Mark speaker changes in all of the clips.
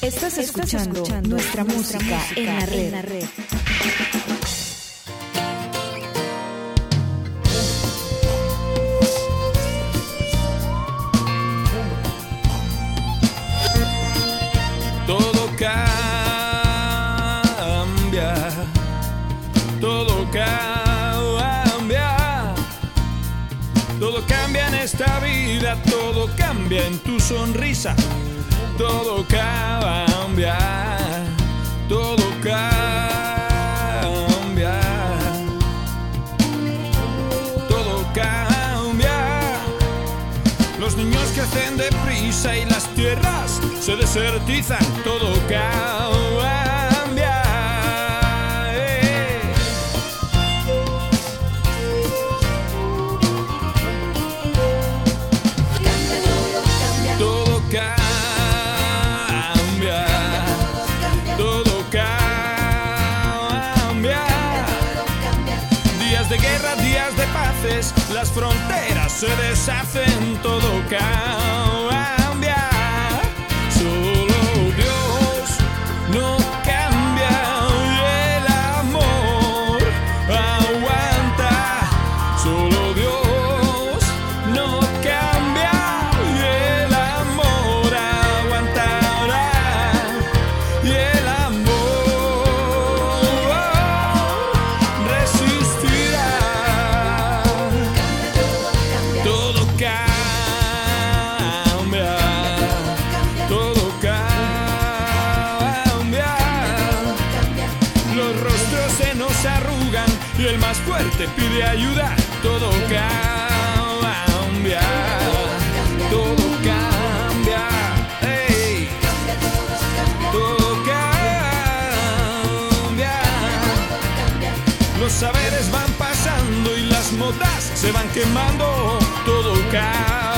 Speaker 1: Estás escuchando, nuestra, música, en la red.
Speaker 2: Todo cambia, todo cambia, todo cambia en esta vida, todo cambia en tu sonrisa todo cambia, todo cambia, todo cambia. Los niños que hacen deprisa y las tierras se desertizan, todo cambia. Deshacen, todo se van quemando. Todo cambia.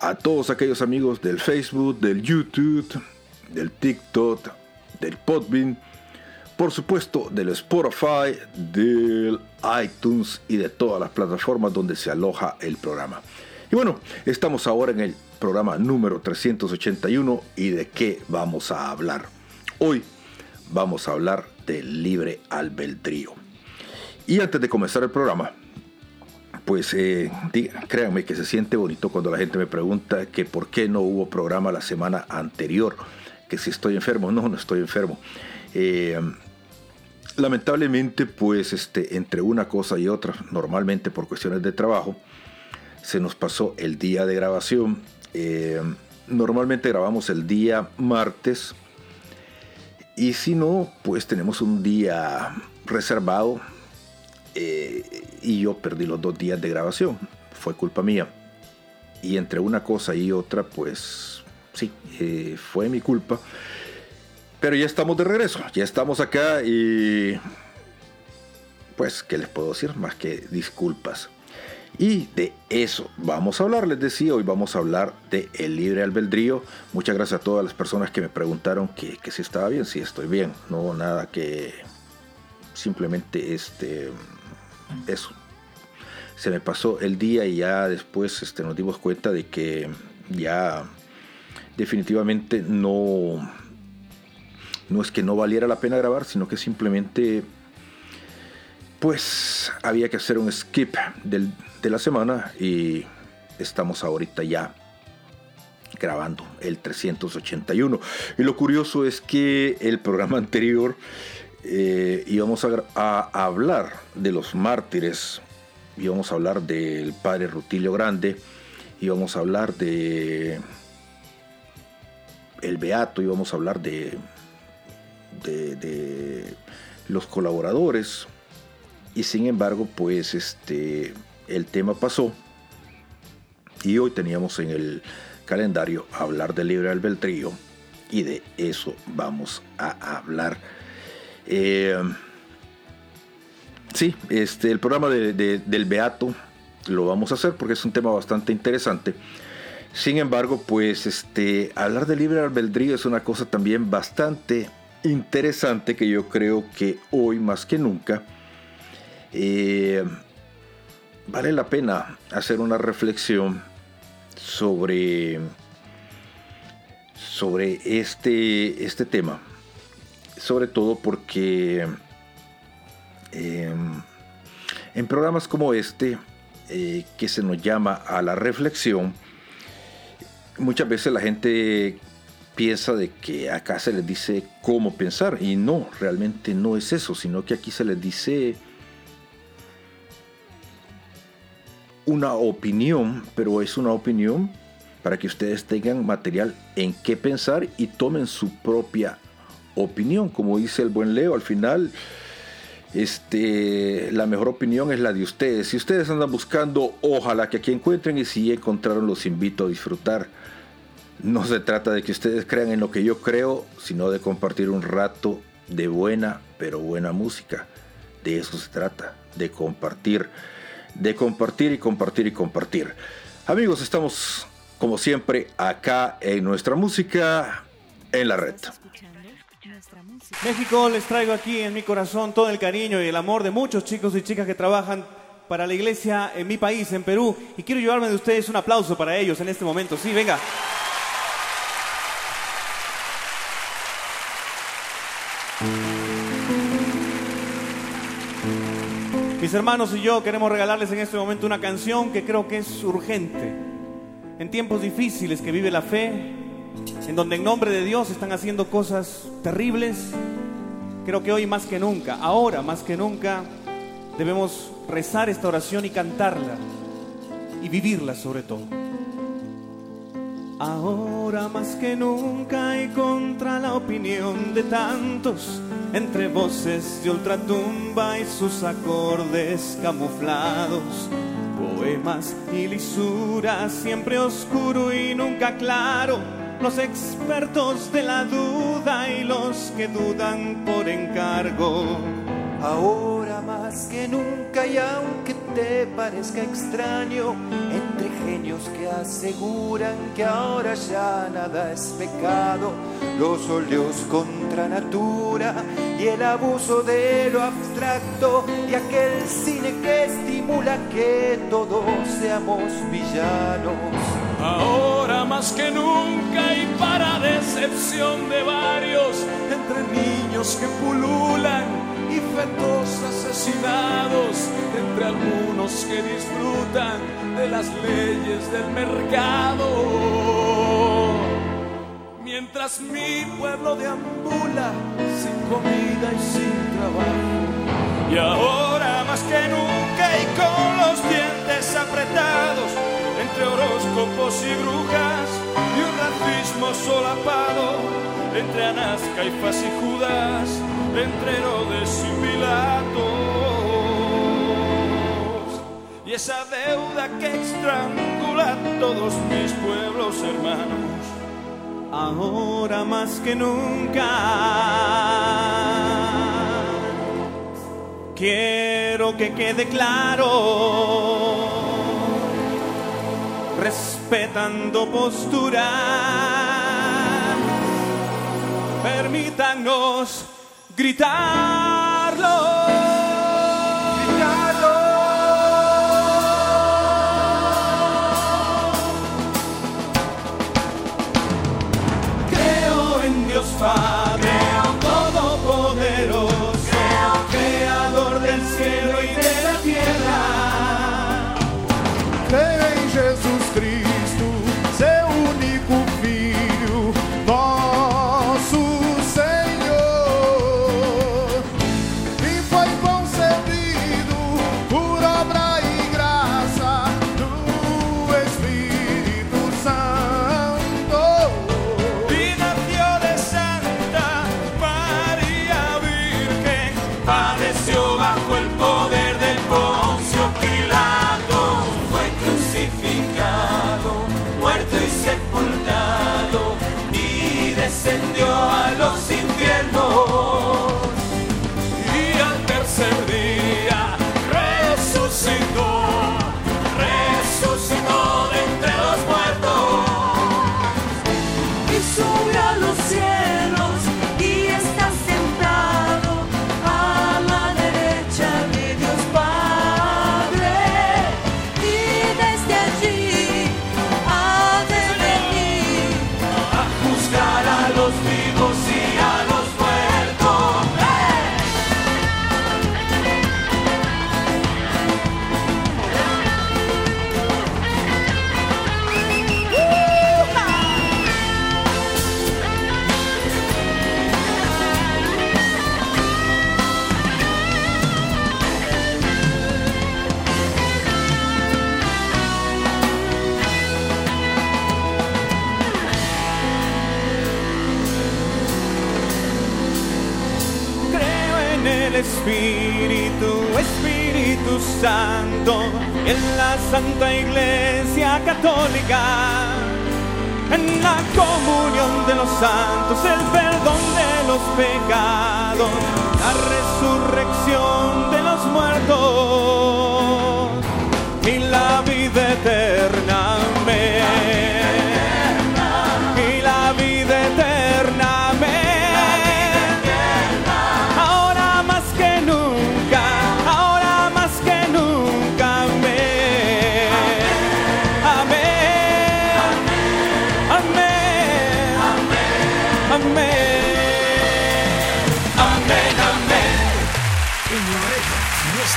Speaker 3: a todos aquellos amigos del Facebook, del YouTube, del TikTok, del Podbean, por supuesto del Spotify, del iTunes y de todas las plataformas donde se aloja el programa. Y bueno, estamos ahora en el programa número 381 y de qué vamos a hablar. Hoy vamos a hablar del libre albedrío. Y antes de comenzar el programa, pues eh, diga- créanme que se siente bonito cuando la gente me pregunta que por qué no hubo programa la semana anterior, que si estoy enfermo. No, no estoy enfermo. Eh, lamentablemente, pues este, entre una cosa y otra, normalmente por cuestiones de trabajo, se nos pasó el día de grabación. Eh, normalmente grabamos el día martes y si no, pues tenemos un día reservado eh, y yo perdí los dos días de grabación. Fue culpa mía. Y entre una cosa y otra, pues sí, eh, fue mi culpa. Pero ya estamos de regreso, ya estamos acá y pues, ¿qué les puedo decir? Más que disculpas. Y de eso vamos a hablar, les decía, hoy vamos a hablar de el libre albedrío. Muchas gracias a todas las personas que me preguntaron que, si estaba bien, si estoy bien, no nada que simplemente este eso. Se me pasó el día y ya después este, nos dimos cuenta de que ya definitivamente no no es que no valiera la pena grabar, sino que simplemente pues había que hacer un skip de la semana y estamos ahorita ya grabando el 381. Y lo curioso es que el programa anterior eh, íbamos a, hablar de los mártires, íbamos a hablar del padre Rutilio Grande, íbamos a hablar de el Beato, íbamos a hablar de de, los colaboradores. Y sin embargo pues este el tema pasó y hoy teníamos en el calendario hablar del libre albedrío y de eso vamos a hablar eh, sí este el programa del beato lo vamos a hacer porque es un tema bastante interesante sin embargo pues este hablar del libre albedrío es una cosa también bastante interesante que yo creo que hoy más que nunca eh, vale la pena hacer una reflexión sobre, sobre este, este tema. Sobre todo porque em, en programas como este, eh, que se nos llama a la reflexión, muchas veces la gente piensa de que acá se les dice cómo pensar y no, realmente no es eso, sino que aquí se les dice una opinión, pero es una opinión para que ustedes tengan material en qué pensar y tomen su propia opinión, como dice el buen Leo al final. Este, la mejor opinión es la de ustedes. Si ustedes andan buscando, ojalá que aquí encuentren y si encontraron, los invito a disfrutar no se trata de que ustedes crean en lo que yo creo, sino de compartir un rato de buena, pero buena música. De eso se trata, de compartir, de compartir y compartir y compartir. Amigos, estamos como siempre acá en nuestra música en la red.
Speaker 4: México, les traigo aquí en mi corazón todo el cariño y el amor de muchos chicos y chicas que trabajan para la iglesia en mi país, en Perú. Y quiero llevarme de ustedes un aplauso para ellos en este momento. Sí, venga. Mis hermanos y yo queremos regalarles en este momento una canción que creo que es urgente. En tiempos difíciles que vive la fe, en donde en nombre de Dios están haciendo cosas terribles, creo que hoy más que nunca, ahora más que nunca, debemos rezar esta oración y cantarla y vivirla sobre todo. Ahora más que nunca y contra la opinión de tantos, entre voces de ultratumba y sus acordes camuflados, poemas y lisuras, siempre oscuro y nunca claro, los expertos de la duda y los que dudan por encargo.
Speaker 5: Ahora más que nunca y aunque te parezca extraño, que aseguran que ahora ya nada es pecado, los óleos contra natura y el abuso de lo abstracto y aquel cine que estimula que todos seamos villanos.
Speaker 2: Ahora más que nunca y para decepción de varios, entre niños que pululan y fetos asesinados entre algunos que disfrutan de las leyes del mercado. Mientras mi pueblo deambula sin comida y sin trabajo. Y ahora más que nunca y con los dientes apretados, entre horóscopos y brujas y un racismo solapado, entre Anás, Caifás y Judas, entre Herodes y y esa deuda que estrangula todos mis pueblos hermanos.
Speaker 4: Ahora más que nunca quiero que quede claro, respetando posturas, permítanos gritarlo. En la Santa Iglesia Católica, en la comunión de los santos, el perdón de los pecados, la resurrección de los muertos y la vida eterna.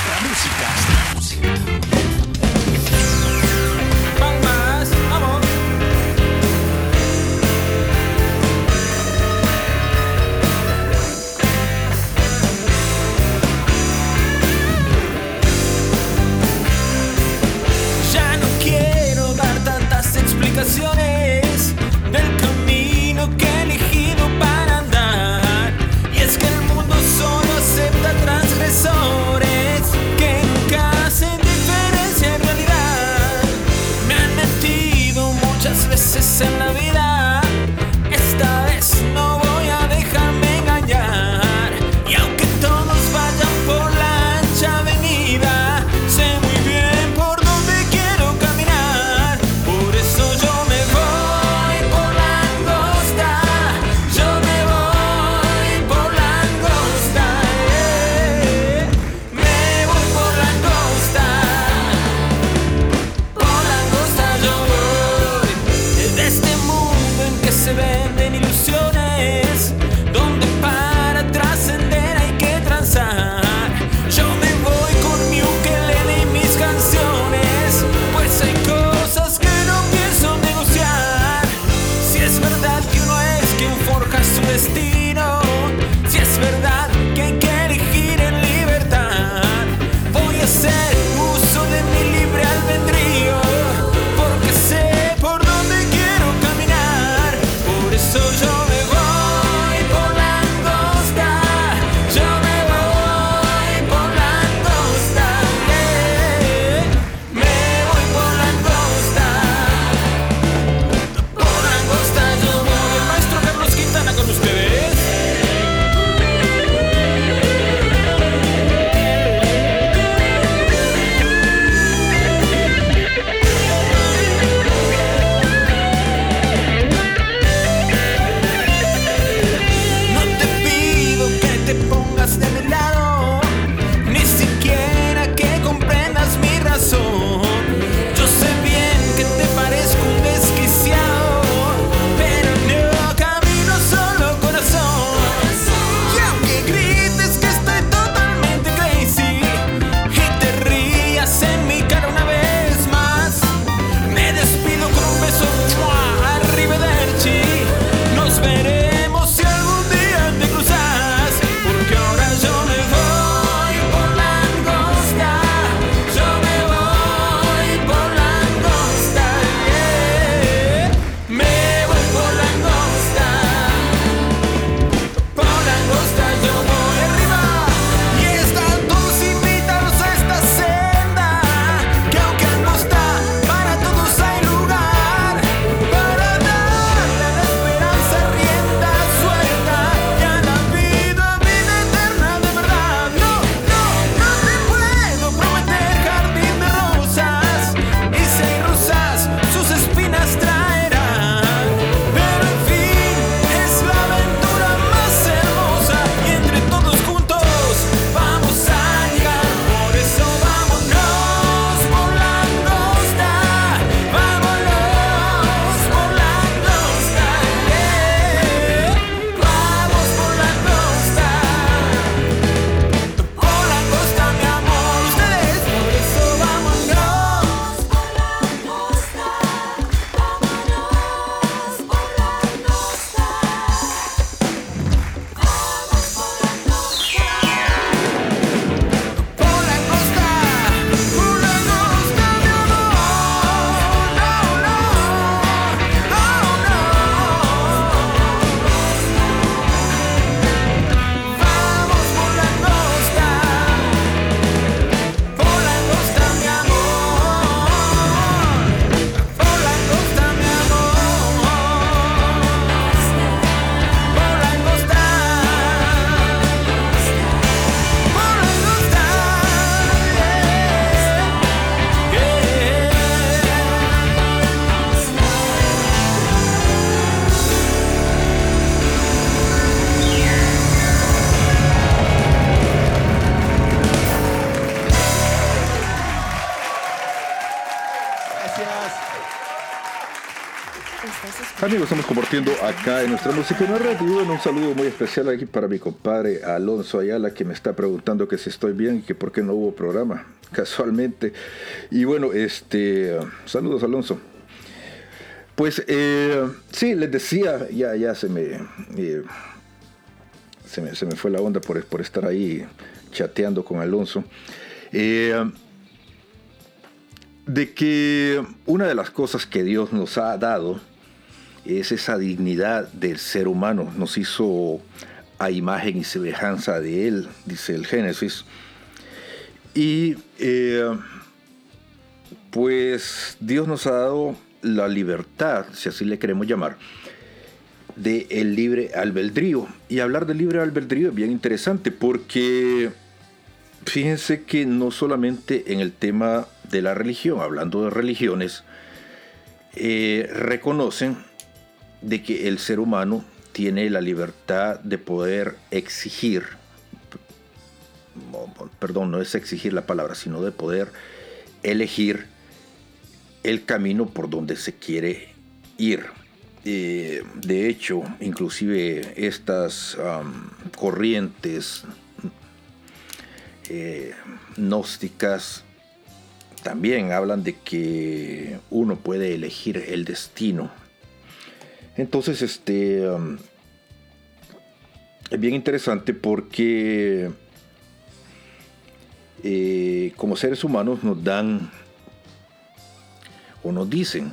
Speaker 6: Nuestra música.
Speaker 3: Amigos, estamos compartiendo acá en nuestra música en la red. Bueno, un saludo muy especial aquí para mi compadre Alonso Ayala, que me está preguntando que si estoy bien y que por qué no hubo programa, casualmente. Y bueno, este, saludos Alonso. Pues eh, sí, les decía, ya, ya se me, eh, se me, se me fue la onda por, por estar ahí chateando con Alonso. Eh, de que una de las cosas que Dios nos ha dado es esa dignidad del ser humano. Nos hizo a imagen y semejanza de Él, dice el Génesis. Y eh, pues Dios nos ha dado la libertad, si así le queremos llamar, de el libre albedrío. Y hablar del libre albedrío es bien interesante porque fíjense que no solamente en el tema de la religión, hablando de religiones, eh, reconocen de que el ser humano tiene la libertad de poder exigir, perdón, no es exigir la palabra, sino de poder elegir el camino por donde se quiere ir. Eh, de hecho, inclusive estas corrientes eh, gnósticas también hablan de que uno puede elegir el destino. Entonces, este es bien interesante porque eh, como seres humanos nos dan o nos dicen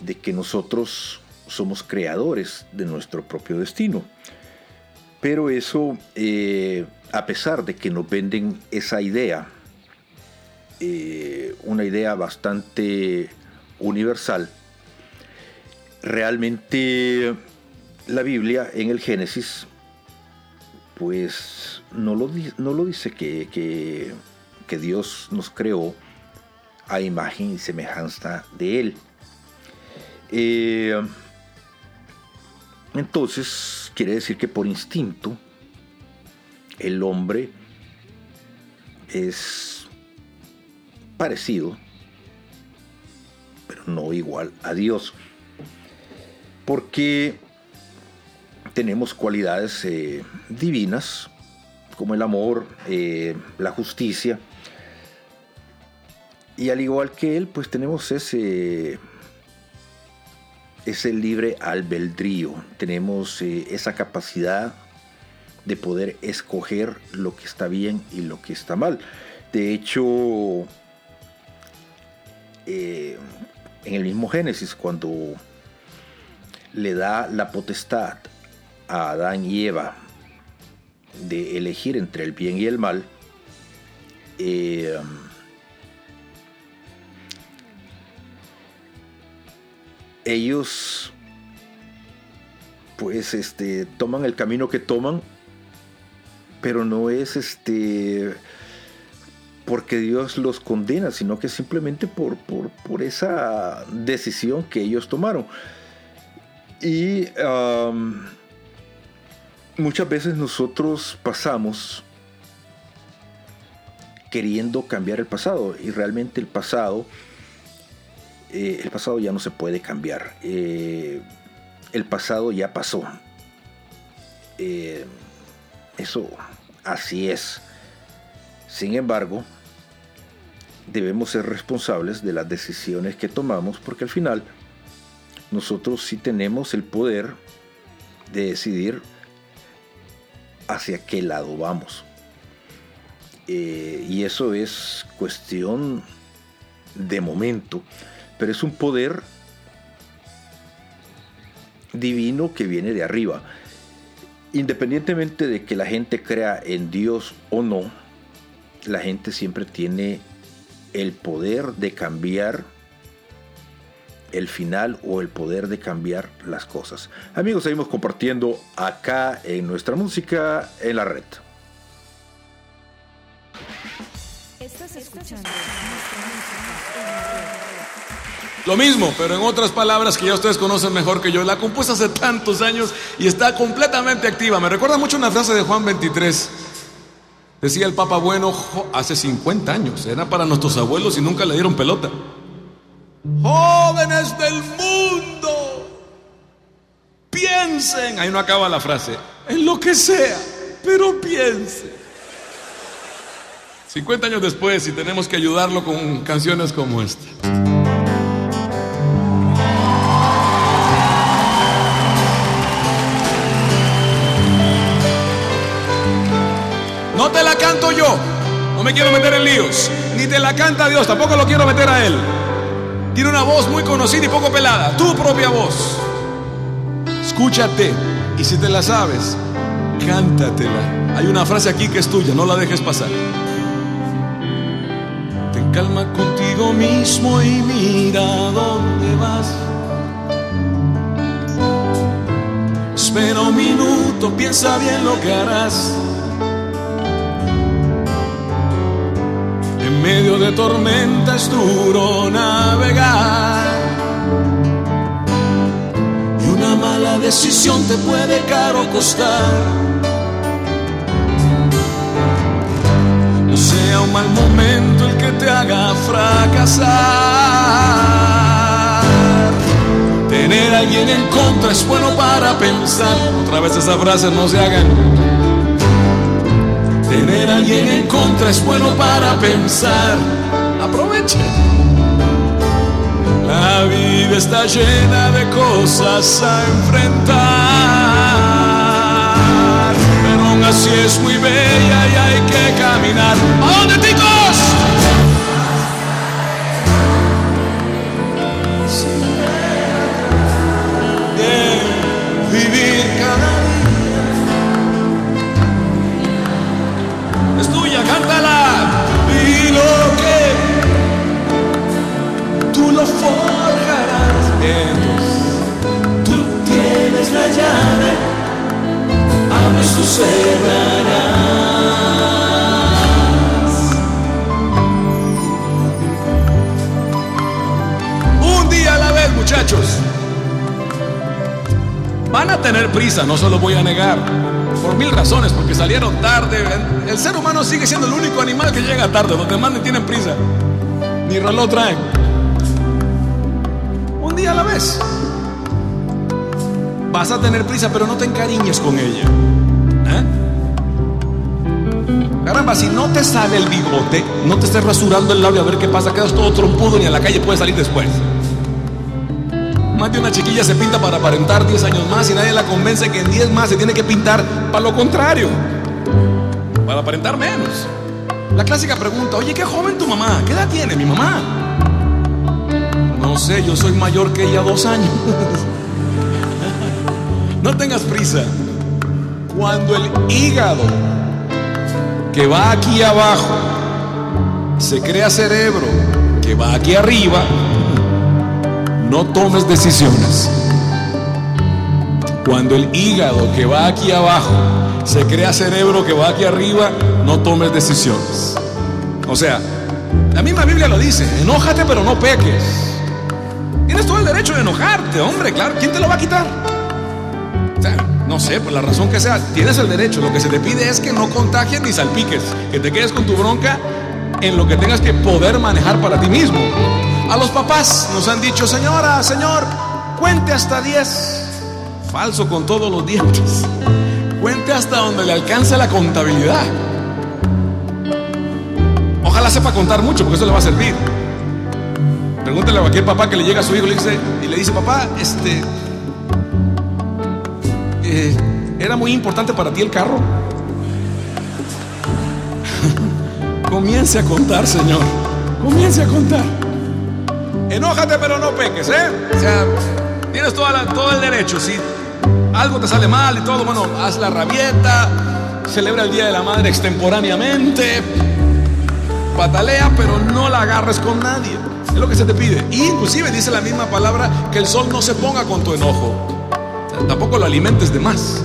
Speaker 3: de que nosotros somos creadores de nuestro propio destino. Pero eso, eh, a pesar de que nos venden esa idea, eh, una idea bastante universal, realmente la Biblia en el Génesis, pues no lo, no lo dice que, que Dios nos creó a imagen y semejanza de Él. Eh, entonces, quiere decir que por instinto, el hombre es parecido, pero no igual a Dios. Porque tenemos cualidades eh, divinas, como el amor, eh, la justicia, y al igual que él, pues tenemos ese, ese libre albedrío, tenemos eh, esa capacidad de poder escoger lo que está bien y lo que está mal. De hecho, en el mismo Génesis, cuando le da la potestad a Adán y Eva de elegir entre el bien y el mal, eh, ellos pues este toman el camino que toman pero no es este porque Dios los condena, sino que simplemente por, por, esa decisión que ellos tomaron. Y muchas veces nosotros pasamos queriendo cambiar el pasado y realmente el pasado eh, el pasado ya no se puede cambiar. Eh, el pasado ya pasó. Eh, eso así es. Sin embargo, debemos ser responsables de las decisiones que tomamos porque al final nosotros sí tenemos el poder de decidir hacia qué lado vamos. y eso es cuestión de momento pero es un poder divino que viene de arriba. Independientemente de que la gente crea en Dios o no, la gente siempre tiene el poder de cambiar el final o el poder de cambiar las cosas. Amigos, seguimos compartiendo acá en nuestra música en la red.
Speaker 1: Estás escuchando.
Speaker 2: Lo mismo, pero en otras palabras que ya ustedes conocen mejor que yo. La compuse hace tantos años y está completamente activa. Me recuerda mucho una frase de Juan 23. Decía el Papa Bueno hace 50 años. Era para nuestros abuelos y nunca le dieron pelota. Del mundo, piensen, ahí no acaba la frase, en lo que sea, pero piensen. 50 años después y tenemos que ayudarlo con canciones como esta. No te la canto yo, no me quiero meter en líos, ni te la canta Dios, tampoco lo quiero meter a él. Tiene una voz muy conocida y poco pelada, tu propia voz. Escúchate y si te la sabes, cántatela. Hay una frase aquí que es tuya, no la dejes pasar. Ten calma contigo mismo y mira dónde vas. Espera un minuto, piensa bien lo que harás. Medio de tormenta es duro navegar. Y una mala decisión te puede caro costar. No sea un mal momento el que te haga fracasar. Tener a alguien en contra es bueno para pensar. Otra vez esas frases no se hagan. Tener a alguien en contra es bueno para pensar. Aproveche. La vida está llena de cosas a enfrentar. Pero aún así es muy bella y hay que caminar. ¿A dónde, ticos? Lo que tú lo forjarás. Entonces, tú tienes la llave, abres tú cerrarás. Muchachos. Van a tener prisa, no se lo voy a negar. Por mil razones, porque salieron tarde. El ser humano sigue siendo el único animal que llega tarde. Los demás ni tienen prisa. Ni reloj traen. Un día a la vez. Vas a tener prisa, pero no te encariñes con ella. ¿Eh? Caramba, si no te sale el bigote, no te estés rasurando el labio a ver qué pasa, quedas todo trompudo ni a la calle puedes salir después. Más de una chiquilla se pinta para aparentar 10 años más y nadie la convence que en 10 más se tiene que pintar para lo contrario, para aparentar menos. La clásica pregunta, oye, qué joven tu mamá, ¿qué edad tiene mi mamá? No sé, yo soy mayor que ella dos años. No tengas prisa. Cuando el hígado que va aquí abajo se crea cerebro que va aquí arriba, no tomes decisiones. Cuando el hígado que va aquí abajo se crea cerebro que va aquí arriba, no tomes decisiones. O sea, la misma Biblia lo dice, enójate pero no peques. Tienes todo el derecho de enojarte, hombre, claro, ¿quién te lo va a quitar? O sea, no sé, por la razón que sea, tienes el derecho. Lo que se te pide es que no contagies ni salpiques, que te quedes con tu bronca en lo que tengas que poder manejar para ti mismo. A los papás nos han dicho, señora, señor, cuente hasta 10. Falso con todos los dientes. Cuente hasta donde le alcance la contabilidad. Ojalá sepa contar mucho, porque eso le va a servir. Pregúntale a cualquier papá que le llega a su hijo y le dice, y le dice papá, este, eh, ¿era muy importante para ti el carro? Comience a contar, Señor. Comience a contar. Enójate, pero no peques, ¿eh? O sea, tienes toda todo el derecho. Si algo te sale mal y todo, bueno, haz la rabieta, celebra el Día de la Madre extemporáneamente, patalea, pero no la agarres con nadie. Es lo que se te pide. Inclusive dice la misma palabra que el sol no se ponga con tu enojo. Tampoco lo alimentes de más.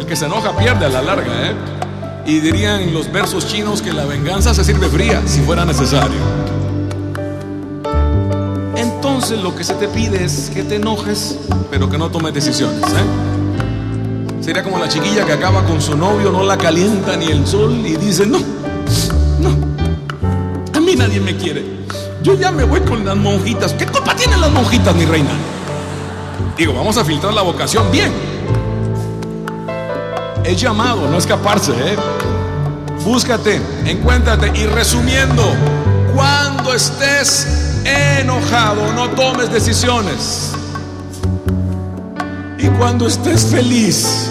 Speaker 2: El que se enoja pierde a la larga, ¿eh? Y dirían los versos chinos que la venganza se sirve fría si fuera necesario. Lo que se te pide es que te enojes, pero que no tomes decisiones. ¿eh? Sería como la chiquilla que acaba con su novio, no la calienta ni el sol y dice, no, no, a mí nadie me quiere. Yo ya me voy con las monjitas. ¿Qué culpa tienen las monjitas, mi reina? Digo, vamos a filtrar la vocación bien. es llamado, no escaparse. ¿eh? Búscate, encuéntrate y resumiendo, cuando estés enojado, no tomes decisiones. Y cuando estés feliz,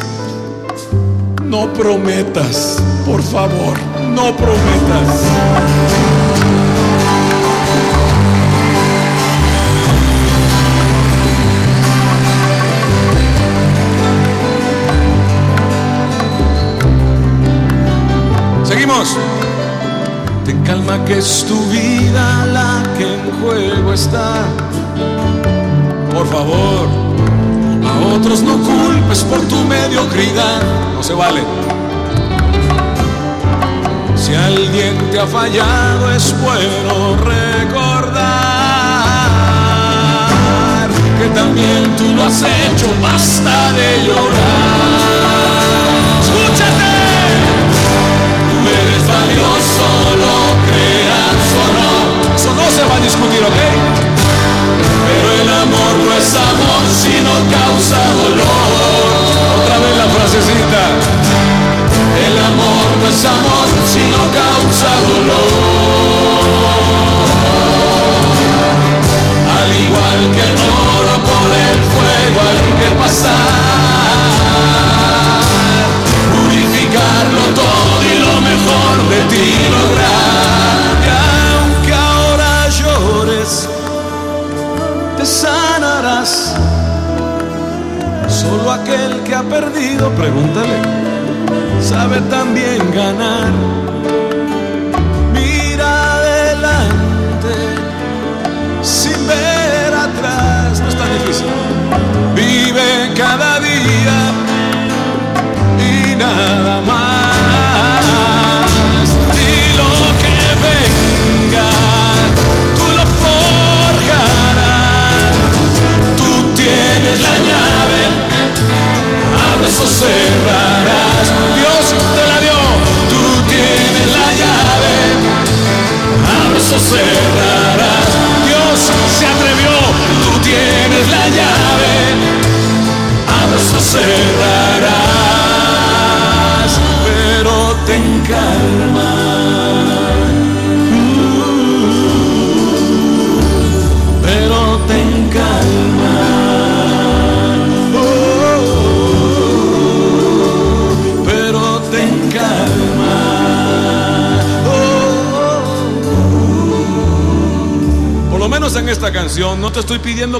Speaker 2: no prometas, por favor, no prometas. Seguimos. Ten calma que es tu vida Por favor, a otros no culpes por tu mediocridad. No se vale. Si alguien te ha fallado es bueno recordar que también tú lo has hecho. Basta de llorar. Escúchate. Tú eres valioso, lo creas se va a discutir, ¿ok? Pero el amor no es amor si no causa dolor. Otra vez la frasecita. El amor no es amor si no causa dolor. Al igual que el oro por el fuego hay que pasar.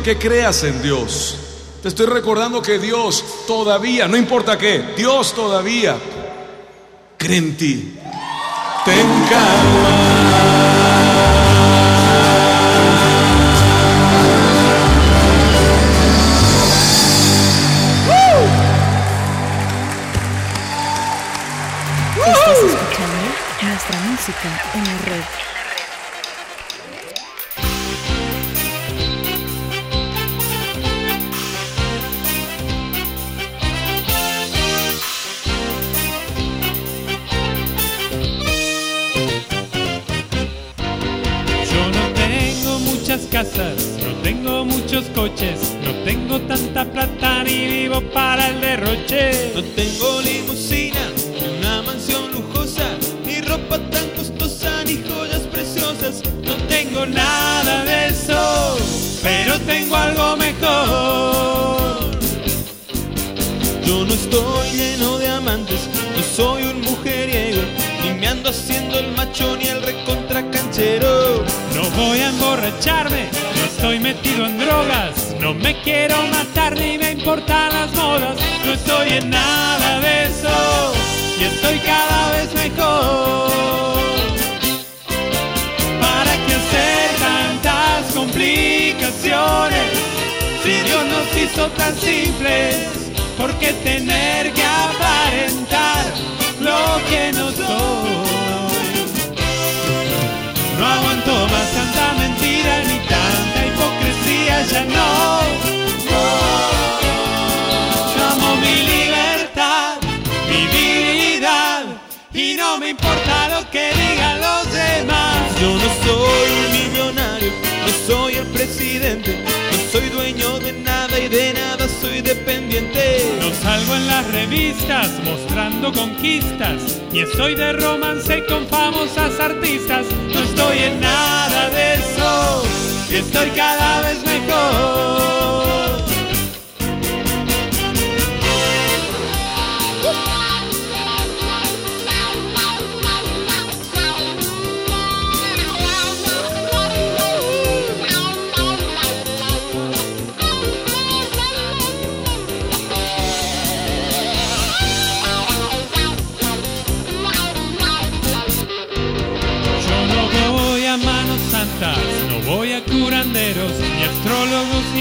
Speaker 2: Que creas en Dios. Te estoy recordando que Dios todavía, no importa qué, Dios todavía cree en ti. Ten
Speaker 1: Estás escuchando nuestra música en la red.
Speaker 7: Ni
Speaker 4: me
Speaker 7: importan las modas. No estoy en nada de eso y estoy cada vez mejor. ¿Para qué hacer tantas complicaciones? Si Dios nos hizo tan simples, ¿por qué tener que aparentar lo que no soy? No aguanto más tanta mentira ni tanta hipocresía, ya no. No
Speaker 4: soy dueño de nada y de nada soy dependiente.
Speaker 7: No salgo en las revistas mostrando conquistas y estoy de romance con famosas artistas. No estoy en nada de eso y estoy cada vez mejor.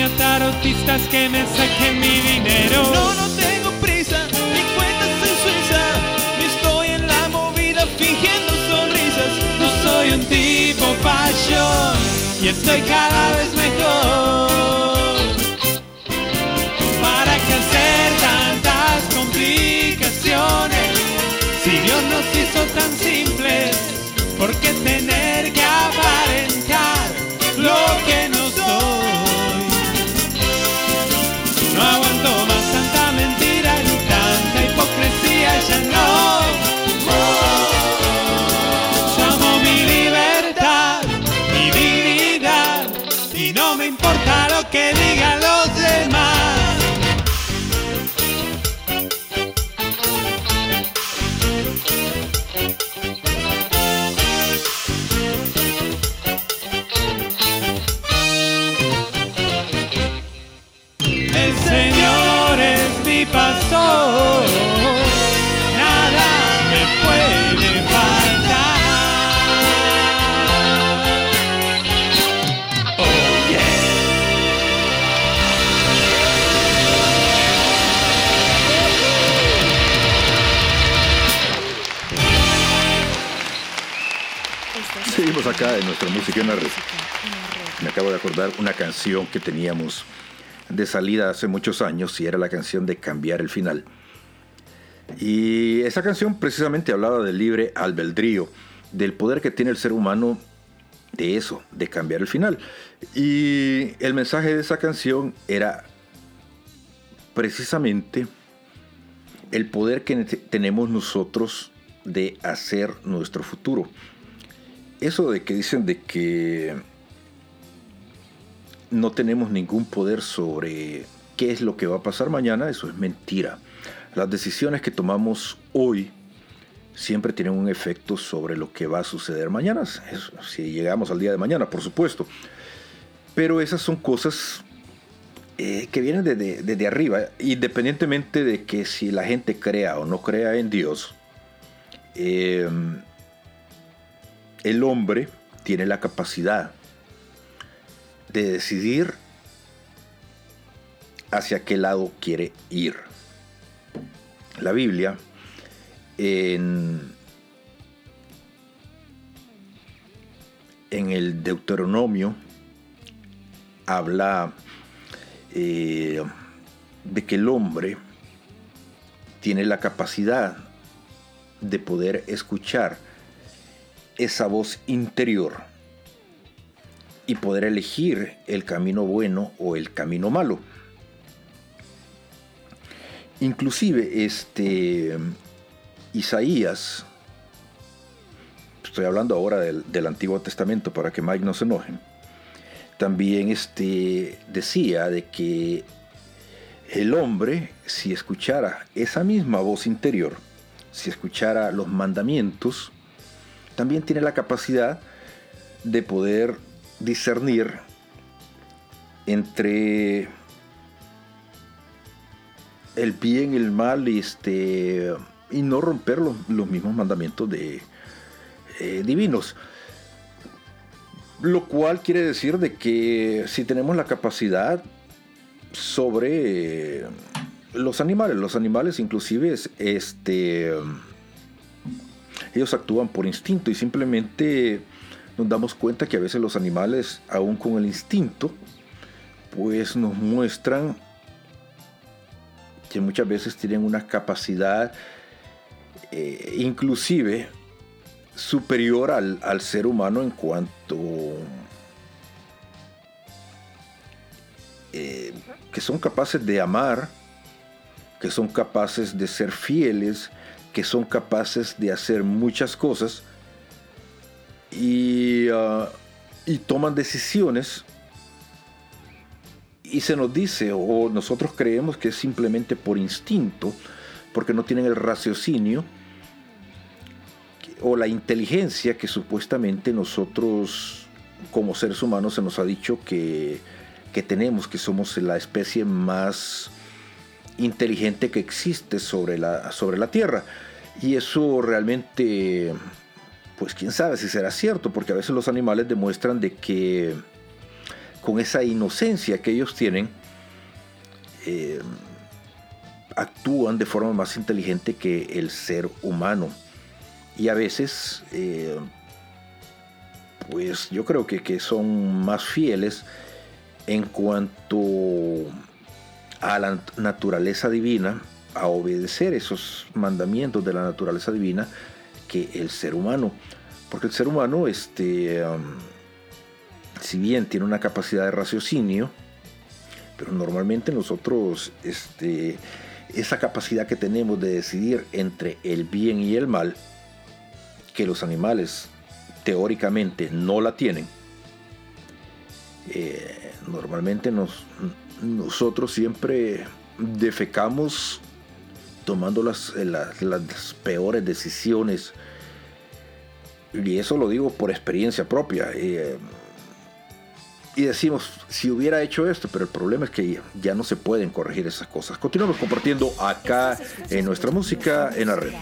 Speaker 7: A tarotistas que me saquen mi dinero.
Speaker 4: No, no tengo prisa, ni cuentas en Suiza, estoy en la movida fingiendo sonrisas.
Speaker 7: No soy un tipo fashion y estoy cada vez mejor. ¿Para qué hacer tantas complicaciones? Si Dios nos hizo tan simples, ¿por qué tener
Speaker 3: En nuestra música en la red. Me acabo de acordar una canción que teníamos de salida hace muchos años y era la canción de Cambiar el Final. Y esa canción precisamente hablaba del libre albedrío, del poder que tiene el ser humano de eso, de cambiar el final. Y el mensaje de esa canción era precisamente el poder que ne- tenemos nosotros de hacer nuestro futuro. Eso de que dicen de que no tenemos ningún poder sobre qué es lo que va a pasar mañana, eso es mentira. Las decisiones que tomamos hoy siempre tienen un efecto sobre lo que va a suceder mañana, si llegamos al día de mañana, por supuesto. Pero esas son cosas eh, que vienen desde de, de arriba, independientemente de que si la gente crea o no crea en Dios, eh, el hombre tiene la capacidad de decidir hacia qué lado quiere ir. La Biblia en, en el Deuteronomio habla eh, de que el hombre tiene la capacidad de poder escuchar esa voz interior y poder elegir el camino bueno o el camino malo. Inclusive este Isaías, estoy hablando ahora del, del Antiguo Testamento para que Mike no se enoje, también este, decía de que el hombre, si escuchara esa misma voz interior, si escuchara los mandamientos, también tiene la capacidad de poder discernir entre el bien el mal y, este, y no romper los, los mismos mandamientos de, eh, divinos. Lo cual quiere decir de que si tenemos la capacidad sobre los animales, los animales inclusive este, ellos actúan por instinto y simplemente nos damos cuenta que a veces los animales, aún con el instinto, pues nos muestran que muchas veces tienen una capacidad eh, inclusive superior al, al, ser humano en cuanto eh, que son capaces de amar
Speaker 4: que son capaces de ser fieles, que son capaces de hacer muchas cosas y, ah, y toman decisiones y se nos dice o nosotros creemos que es simplemente por instinto, porque no tienen el raciocinio o la inteligencia que supuestamente nosotros como seres humanos se nos ha dicho que, que tenemos, que somos la especie más inteligente que existe sobre la, sobre la Tierra. Y eso realmente, pues quién sabe si será cierto, porque a veces los animales demuestran de que con esa inocencia que ellos tienen, eh, actúan de forma más inteligente que el ser humano. Y a veces, eh, pues yo creo que, que son más fieles en cuanto a la naturaleza divina, a obedecer esos mandamientos de la naturaleza divina que el ser humano. Porque el ser humano, este, si bien tiene una capacidad de raciocinio, pero normalmente nosotros, este, esa capacidad que tenemos de decidir entre el bien y el mal, que los animales teóricamente no la tienen, eh, normalmente nos, nosotros siempre defecamos tomando las, las, las, peores decisiones. Y eso lo digo por experiencia propia. Eh, y decimos, si hubiera hecho esto, pero el problema es que ya no se pueden corregir esas cosas. Continuamos compartiendo acá en nuestra música en la red.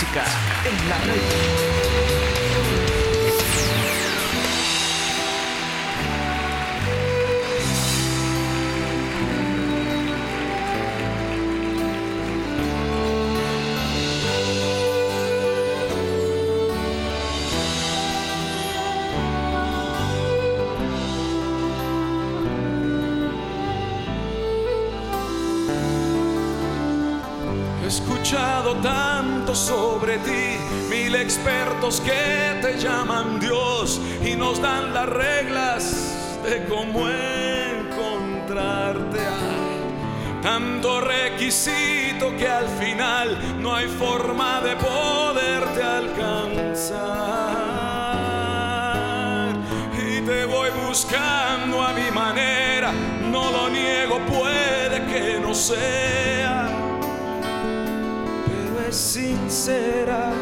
Speaker 8: Nuestra
Speaker 6: música en la red.
Speaker 2: He escuchado tanto sobre ti, mil expertos que te llaman Dios y nos dan las reglas de cómo encontrarte. Hay tanto requisito que al final no hay forma de poderte alcanzar. Y te voy buscando a mi manera, no lo niego, puede que no sea sincera.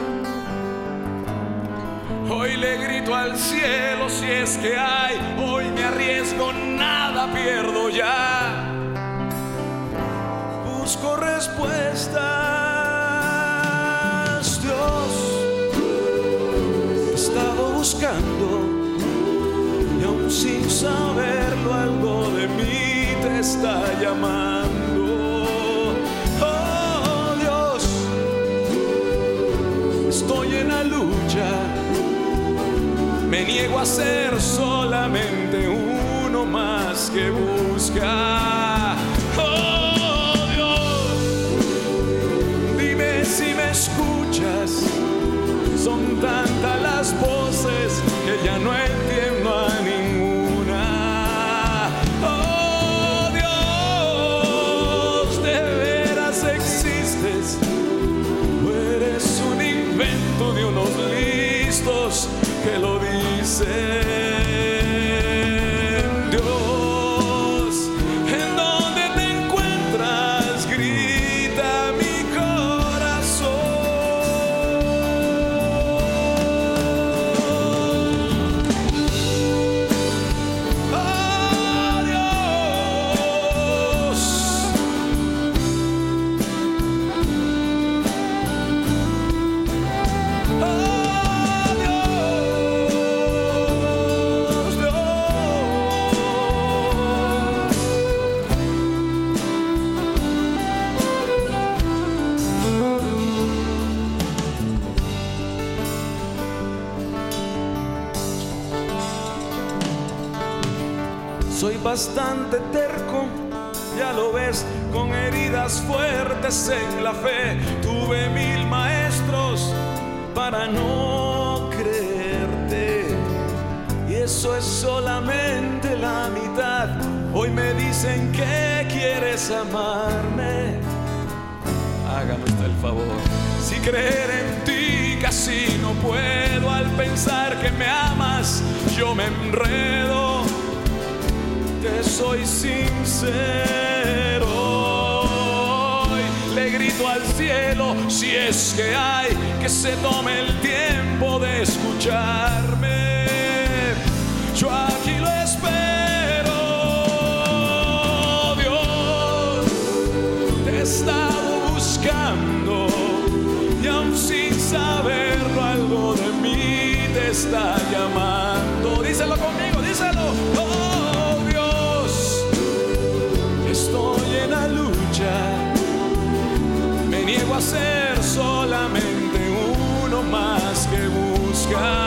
Speaker 2: Hoy le grito al cielo si es que hay, hoy me arriesgo, nada pierdo ya. Busco respuestas, Dios. He estado buscando y aún sin saberlo algo de mí te está llamando. Estoy en la lucha. Me niego a ser solamente uno más que busca. Oh Dios, dime si me escuchas. Son tantas las voces que ya no entiendo dicen. En la fe. Tuve mil maestros para no creerte. Y eso es solamente la mitad. Hoy me dicen que quieres amarme. Hágame el favor. Si creer en ti casi no puedo al pensar que me amas, yo me enredo. Te soy sincero. Grito al cielo si es que hay que se tome el tiempo de escucharme. Yo aquí lo espero. Dios te he buscando y aún sin saberlo algo de mí te está llamando. Díselo conmigo, díselo. Oh a ser solamente uno más que busca.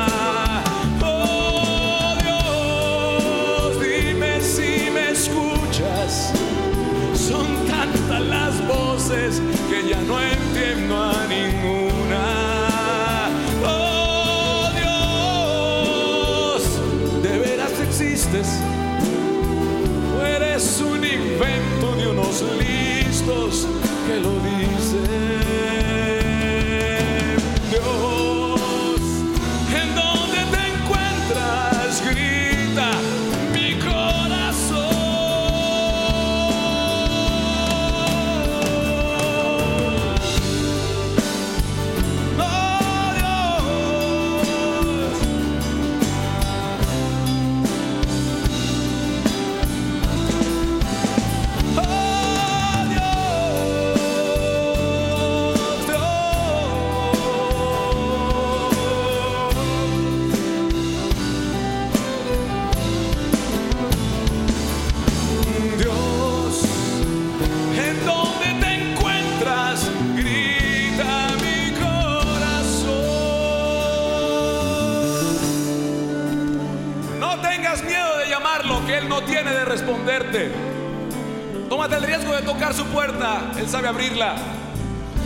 Speaker 2: Tómate el riesgo de tocar su puerta, Él sabe abrirla.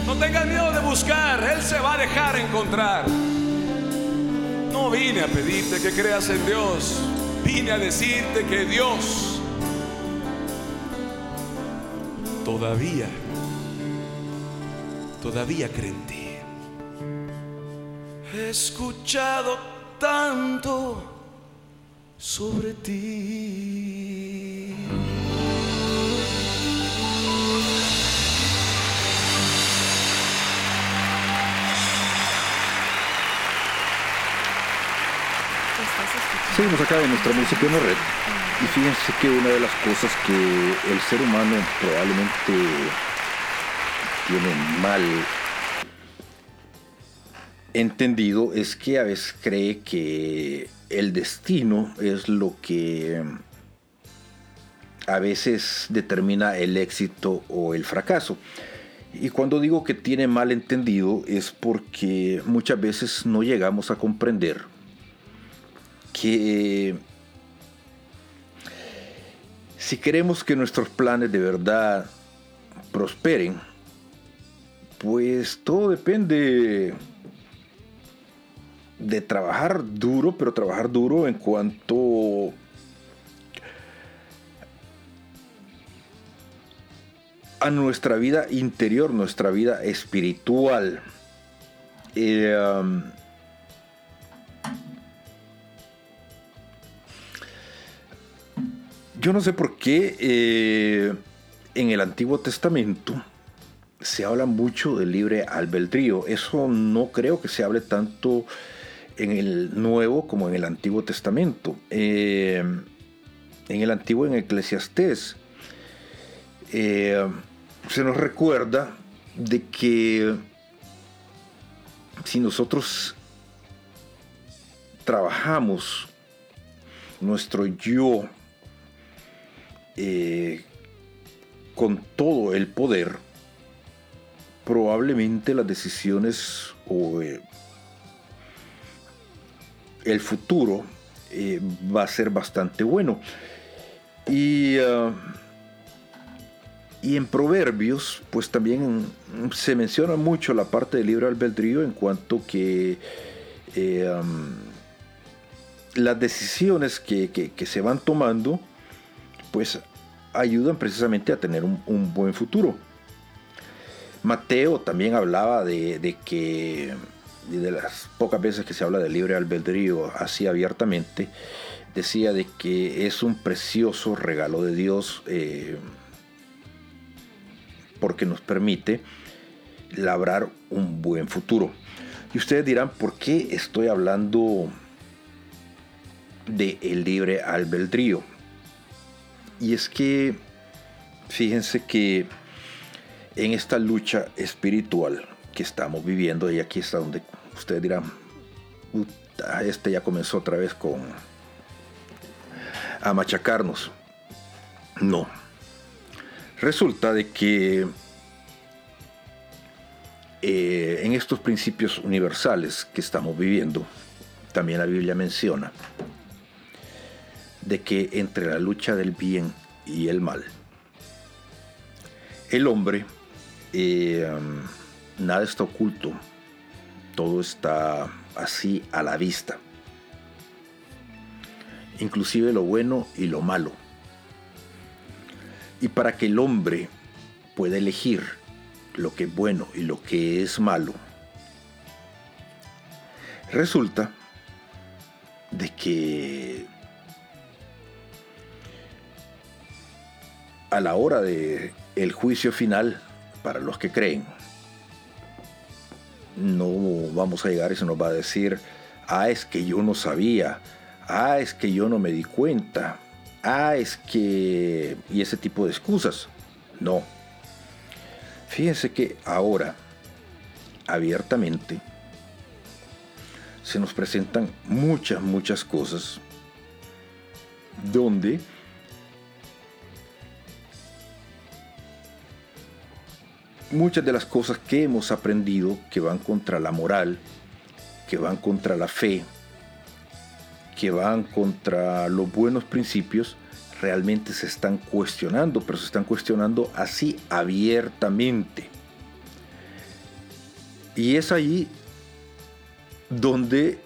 Speaker 2: No tengas miedo de buscar, Él se va a dejar encontrar. No vine a pedirte que creas en Dios, vine a decirte que Dios todavía, todavía cree en ti. He escuchado tanto sobre ti.
Speaker 3: Seguimos acá en nuestra música en la red. Y fíjense que una de las cosas que el ser humano probablemente tiene mal entendido es que a veces cree que el destino es lo que a veces determina el éxito o el fracaso. Y cuando digo que tiene mal entendido es porque muchas veces no llegamos a comprender que si queremos que nuestros planes de verdad prosperen, pues todo depende de trabajar duro, pero trabajar duro en cuanto a nuestra vida interior, nuestra vida espiritual. Eh, um, yo no sé por qué eh, en el Antiguo Testamento se habla mucho del libre albedrío. Eso no creo que se hable tanto en el Nuevo como en el Antiguo Testamento. Eh, en el Antiguo, en Eclesiastés, eh, se nos recuerda de que si nosotros trabajamos nuestro yo eh, con todo el poder, probablemente las decisiones o eh, el futuro eh, va a ser bastante bueno. Y, ah, y en Proverbios, pues también se menciona mucho la parte del libre albedrío en cuanto que las decisiones que- que se van tomando, pues ayudan precisamente a tener un, buen futuro. Mateo también hablaba de, de que, de las pocas veces que se habla del libre albedrío así abiertamente, decía de que es un precioso regalo de Dios eh, porque nos permite labrar un buen futuro. Y ustedes dirán, ¿por qué estoy hablando de el libre albedrío? Y es que, fíjense que en esta lucha espiritual que estamos viviendo, y aquí está donde ustedes dirán, "Puta, este ya comenzó otra vez con a machacarnos. No. Resulta de que eh, en estos principios universales que estamos viviendo, también la Biblia menciona de que entre la lucha del bien y el mal, el hombre, eh, um, nada está oculto, todo está así a la vista, inclusive lo bueno y lo malo. Y para que el hombre pueda elegir lo que es bueno y lo que es malo, resulta de que a la hora de el juicio final para los que creen. No vamos a llegar y se nos va a decir ah es que yo no sabía ah es que yo no me di cuenta ah es que y ese tipo de excusas. No. Fíjense que ahora abiertamente se nos presentan muchas muchas cosas donde muchas de las cosas que hemos aprendido que van contra la moral, que van contra la fe, que van contra los buenos principios, realmente se están cuestionando, pero se están cuestionando así abiertamente. Y es ahí donde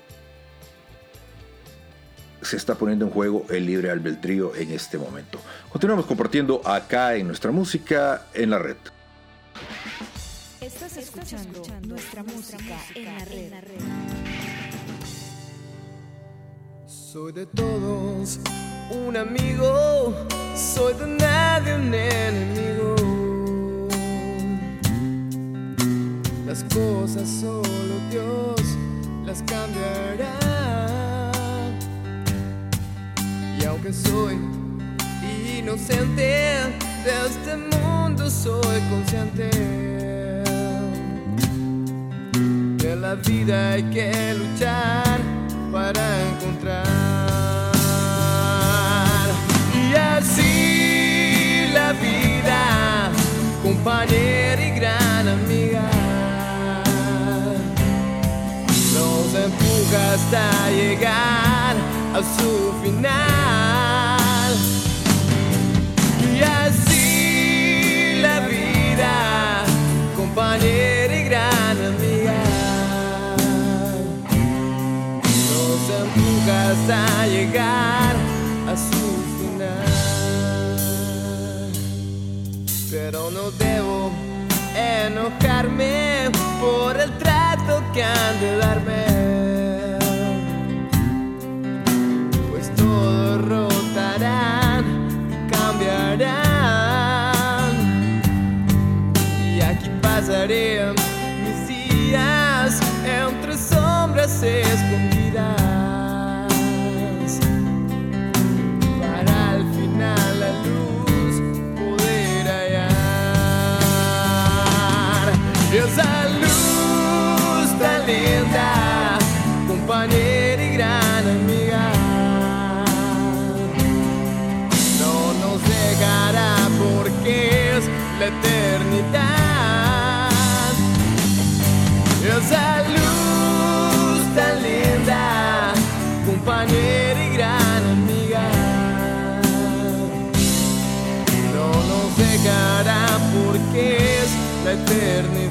Speaker 3: se está poniendo en juego el libre albedrío en este momento. Continuamos compartiendo acá en nuestra música en la red.
Speaker 1: Estás escuchando nuestra música en la red.
Speaker 9: Soy de todos un amigo, soy de nadie un enemigo. Las cosas solo Dios las cambiará. Y aunque soy inocente de este mundo, soy consciente. Que la vida hay que luchar para encontrar. Y así la vida, compañera y gran amiga, nos empuja hasta llegar a su final. Y así la vida, compañera hasta llegar a su final. Pero no debo enojarme por el trato que han de darme. Pues todo rotarán cambiarán. Y aquí pasaré mis días entre sombras escondidas.
Speaker 6: kész
Speaker 7: letérni.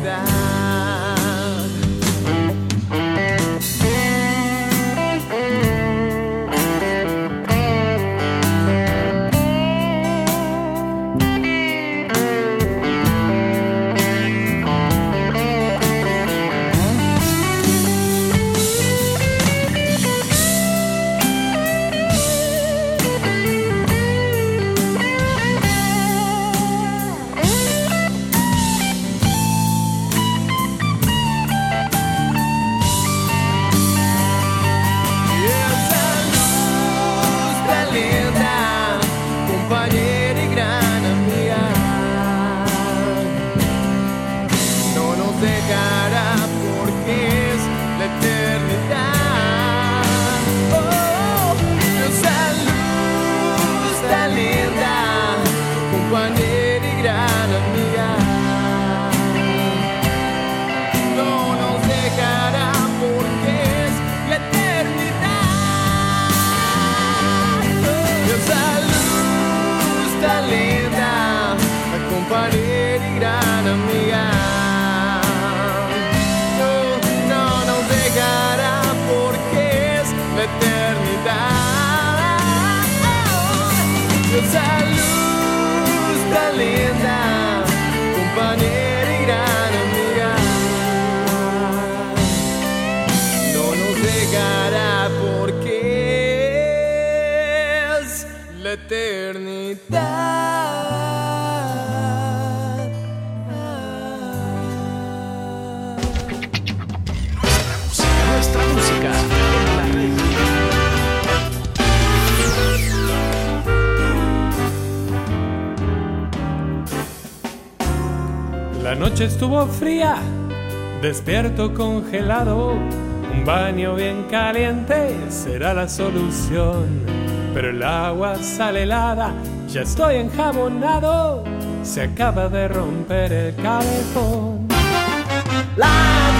Speaker 7: Noche estuvo fría, despierto congelado, un baño bien caliente será la solución. Pero el agua sale helada, ya estoy enjabonado, se acaba de romper el cabezón.
Speaker 10: La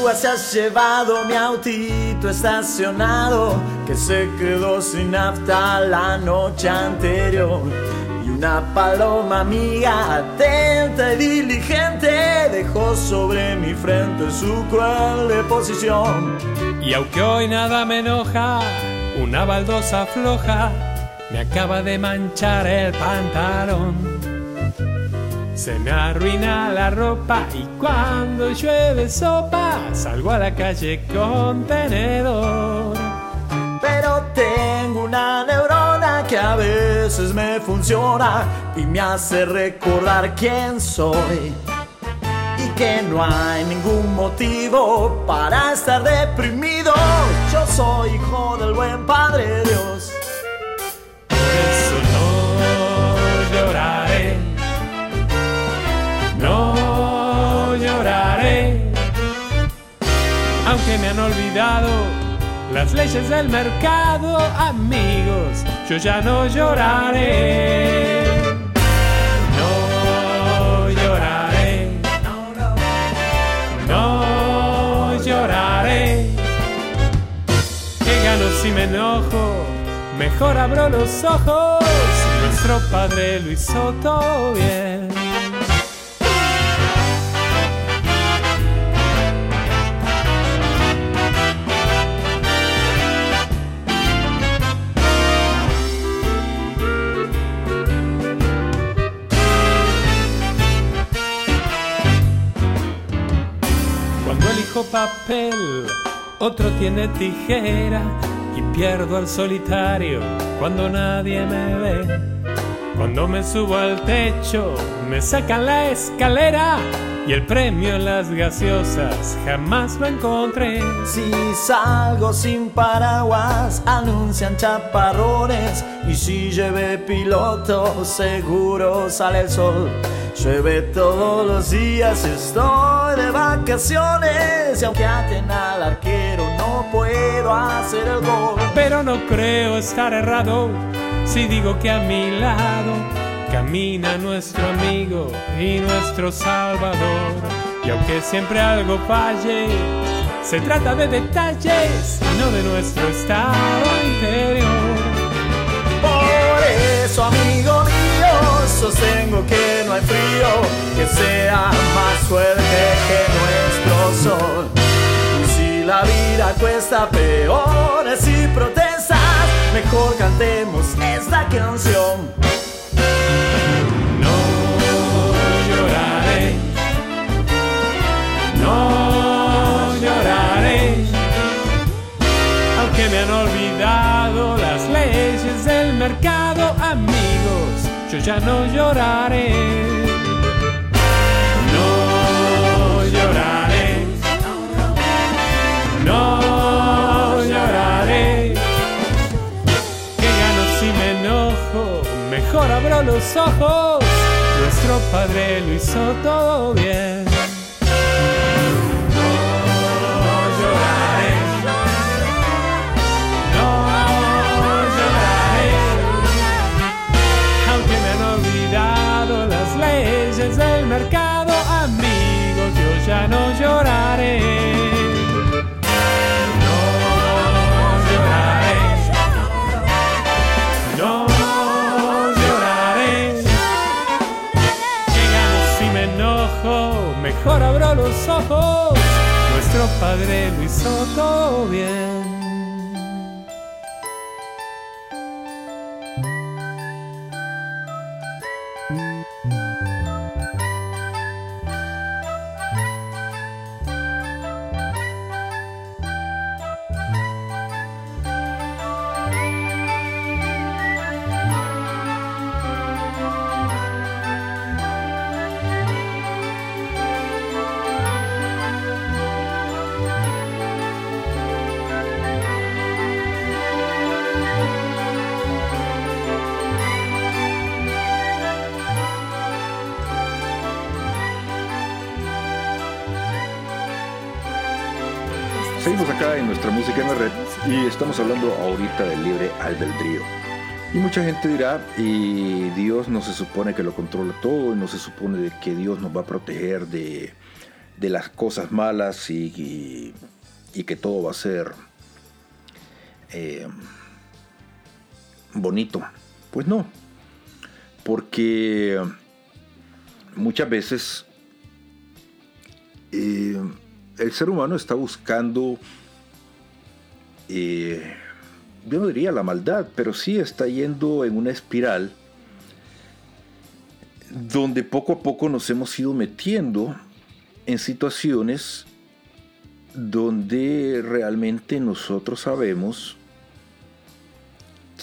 Speaker 10: grúa se ha llevado mi autito estacionado que se quedó sin nafta la noche anterior. Y una paloma amiga atenta y diligente dejó sobre mi frente su cruel deposición.
Speaker 7: Y aunque hoy nada me enoja, una baldosa floja me acaba de manchar el pantalón. Se me arruina la ropa y cuando llueve sopa salgo a la calle con tenedor.
Speaker 10: Pero tengo una neurona que a veces me funciona y me hace recordar quién soy. Y que no hay ningún motivo para estar deprimido. Yo soy hijo del buen Padre Dios.
Speaker 7: Por eso no lloraré, no lloraré. Aunque me han olvidado las leyes del mercado, amigos, yo ya no lloraré. No lloraré, no lloraré. ¿Qué gano si me enojo? Mejor abro los ojos. Nuestro padre lo hizo todo bien. Papel, otro tiene tijera y pierdo al solitario cuando nadie me ve. Cuando me subo al techo, me sacan la escalera y el premio en las gaseosas jamás lo encontré.
Speaker 10: Si salgo sin paraguas, anuncian chaparrones. Y si lleve piloto, seguro sale el sol. Llueve todos los días, estoy de vacaciones. Y aunque aten al arquero, no puedo hacer el gol.
Speaker 7: Pero no creo estar errado si digo que a mi lado camina nuestro amigo y nuestro salvador. Y aunque siempre algo falle, se trata de detalles y no de nuestro estado interior.
Speaker 10: Por eso, amigo mío, sostengo que no hay frío que sea más fuerte que nuestro sol. Y si la vida cuesta peores y protestas, mejor cantemos esta canción.
Speaker 7: No lloraré, aunque me han olvidado las leyes del mercado, amigos, yo ya no lloraré. No lloraré, no lloraré. Que gano si me enojo, mejor abro los ojos. Nuestro padre lo hizo todo bien. Padre lo todo bien.
Speaker 3: Acá en nuestra música en la red y estamos hablando ahorita del libre albedrío. Y mucha gente dirá, y Dios no se supone que lo controla todo, y no se supone que Dios nos va a proteger de, de las cosas malas y, y- y que todo va a ser eh, bonito. Pues no, porque muchas veces eh, el ser humano está buscando, eh, yo no diría la maldad, pero sí está yendo en una espiral donde poco a poco nos hemos ido metiendo en situaciones donde realmente nosotros sabemos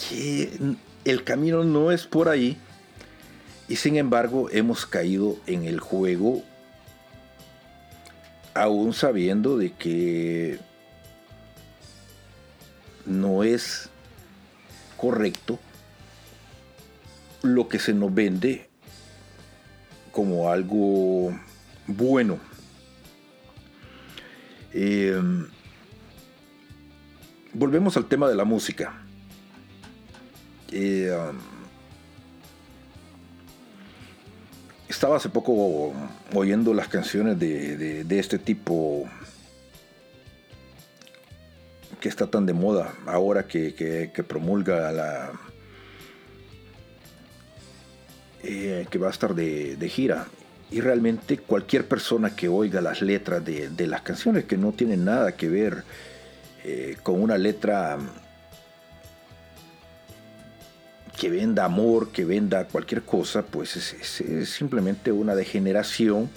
Speaker 3: que el camino no es por ahí y sin embargo hemos caído en el juego aún sabiendo de que no es correcto lo que se nos vende como algo bueno. Eh, volvemos al tema de la música. Um, estaba hace poco oyendo las canciones de- de este tipo que está tan de moda ahora que, que- promulga la eh, que va a estar de, gira. Y realmente cualquier persona que oiga las letras de, de las canciones que no tienen nada que ver eh, con una letra que venda amor, que venda cualquier cosa, pues es, es- es simplemente una degeneración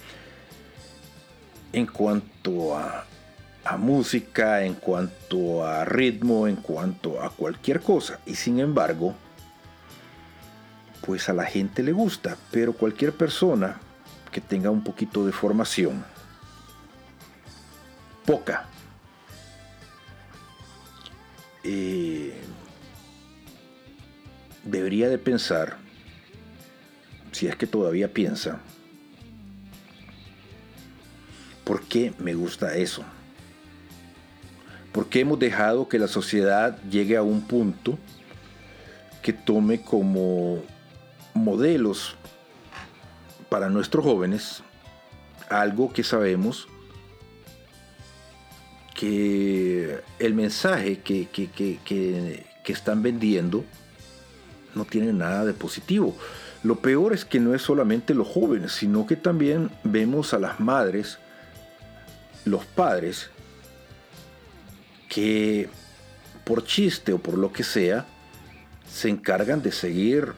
Speaker 3: en cuanto a, a música, en cuanto a ritmo, en cuanto a cualquier cosa. Y sin embargo, pues a la gente le gusta, pero cualquier persona que tenga un poquito de formación, poca, eh, debería de pensar, si es que todavía piensa, ¿por qué me gusta eso? ¿Por qué hemos dejado que la sociedad llegue a un punto que tome como modelos para nuestros jóvenes algo que sabemos que el mensaje que- que- que- que están vendiendo no tiene nada de positivo. Lo peor es que no es solamente los jóvenes, sino que también vemos a las madres, los padres, que por chiste o por lo que sea, se encargan de seguir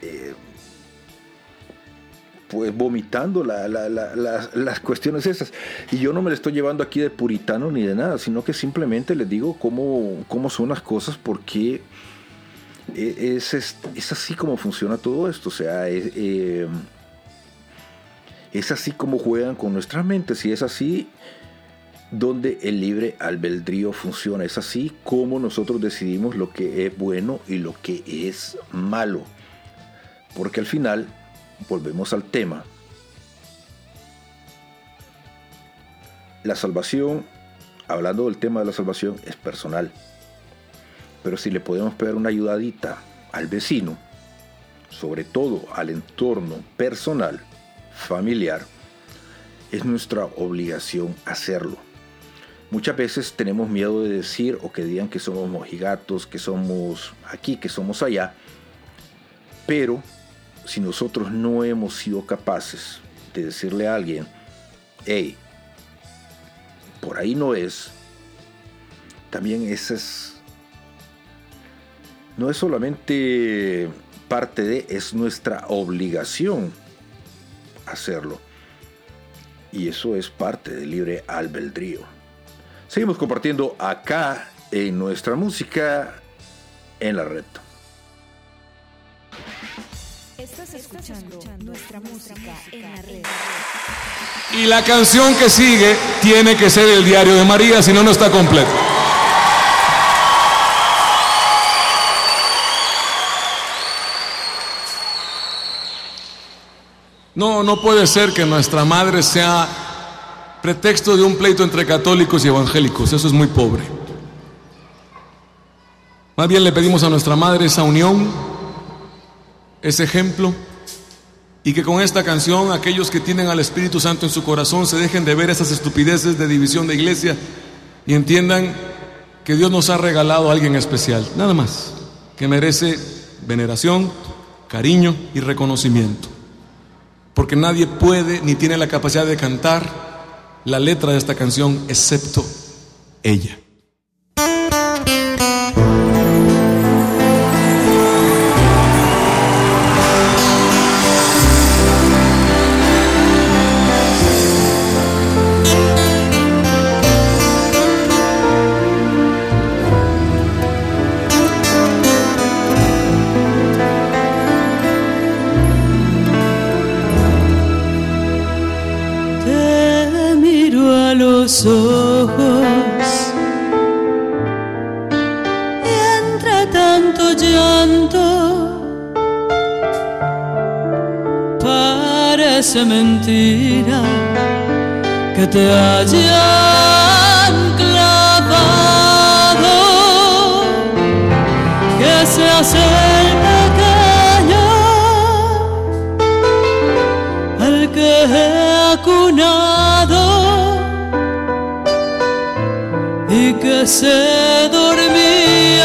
Speaker 3: eh, pues vomitando la- la- la- la- las cuestiones esas. Y yo no me le estoy llevando aquí de puritano ni de nada, sino que simplemente les digo cómo, cómo son las cosas, porque e- es, es, es así como funciona todo esto. O sea, es, eh, es así como juegan con nuestras mentes y es así donde el libre albedrío funciona. Es así como nosotros decidimos lo que es bueno y lo que es malo. Porque al final, volvemos al tema, la salvación, hablando del tema de la salvación, es personal. Pero si le podemos pegar una ayudadita al vecino, sobre todo al entorno personal, familiar, es nuestra obligación hacerlo. Muchas veces tenemos miedo de decir o que digan que somos mojigatos, que somos aquí, que somos allá, pero si nosotros no hemos sido capaces de decirle a alguien, hey, por ahí no es, también esa es, no es solamente parte de, es nuestra obligación hacerlo. Y eso es parte del libre albedrío. Seguimos compartiendo acá en nuestra música en la red.
Speaker 1: Estás escuchando nuestra música en la red.
Speaker 2: Y la canción que sigue tiene que ser el diario de María, si no, no está completo. No, no puede ser que nuestra madre sea pretexto de un pleito entre católicos y evangélicos. Eso es muy pobre. Más bien le pedimos a nuestra madre esa unión, ese ejemplo, y que con esta canción aquellos que tienen al Espíritu Santo en su corazón se dejen de ver esas estupideces de división de iglesia y entiendan que Dios nos ha regalado a alguien especial, nada más, que merece veneración, cariño y reconocimiento. Porque nadie puede ni tiene la capacidad de cantar la letra de esta canción excepto ella.
Speaker 11: Ojos. Y entre tanto llanto parece mentira que te hayan clavado, que seas el se dormía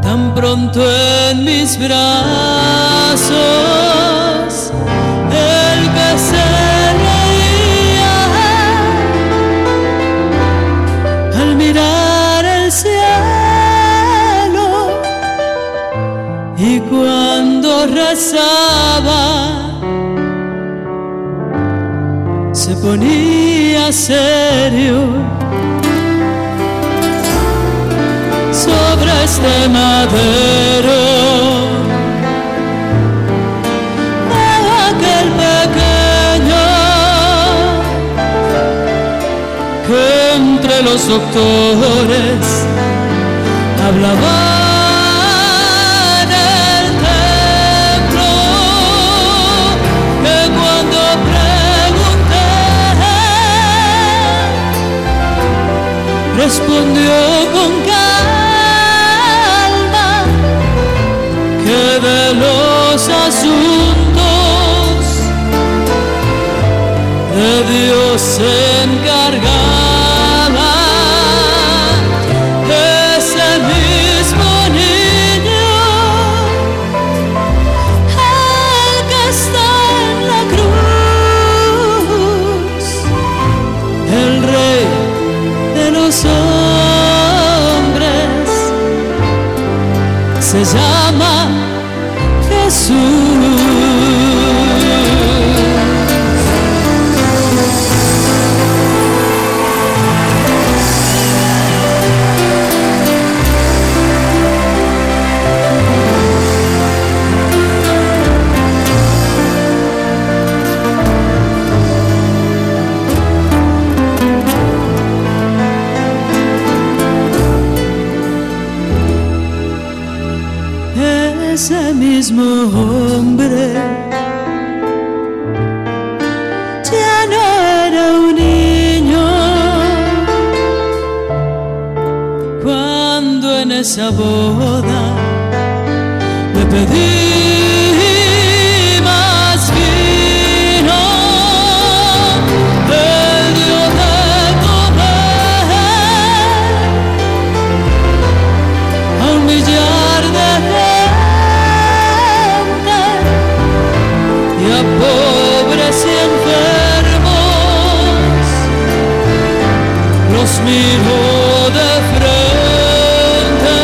Speaker 11: tan pronto en mis brazos. El que se reía al mirar el cielo y cuando rezaba se ponía serio sobre este madero. De aquel pequeño que entre los doctores hablaba respondió con calma que de los asuntos de Dios se encargaba mismo hombre. Ya no era un niño cuando en esa boda me pedí. miró de frente.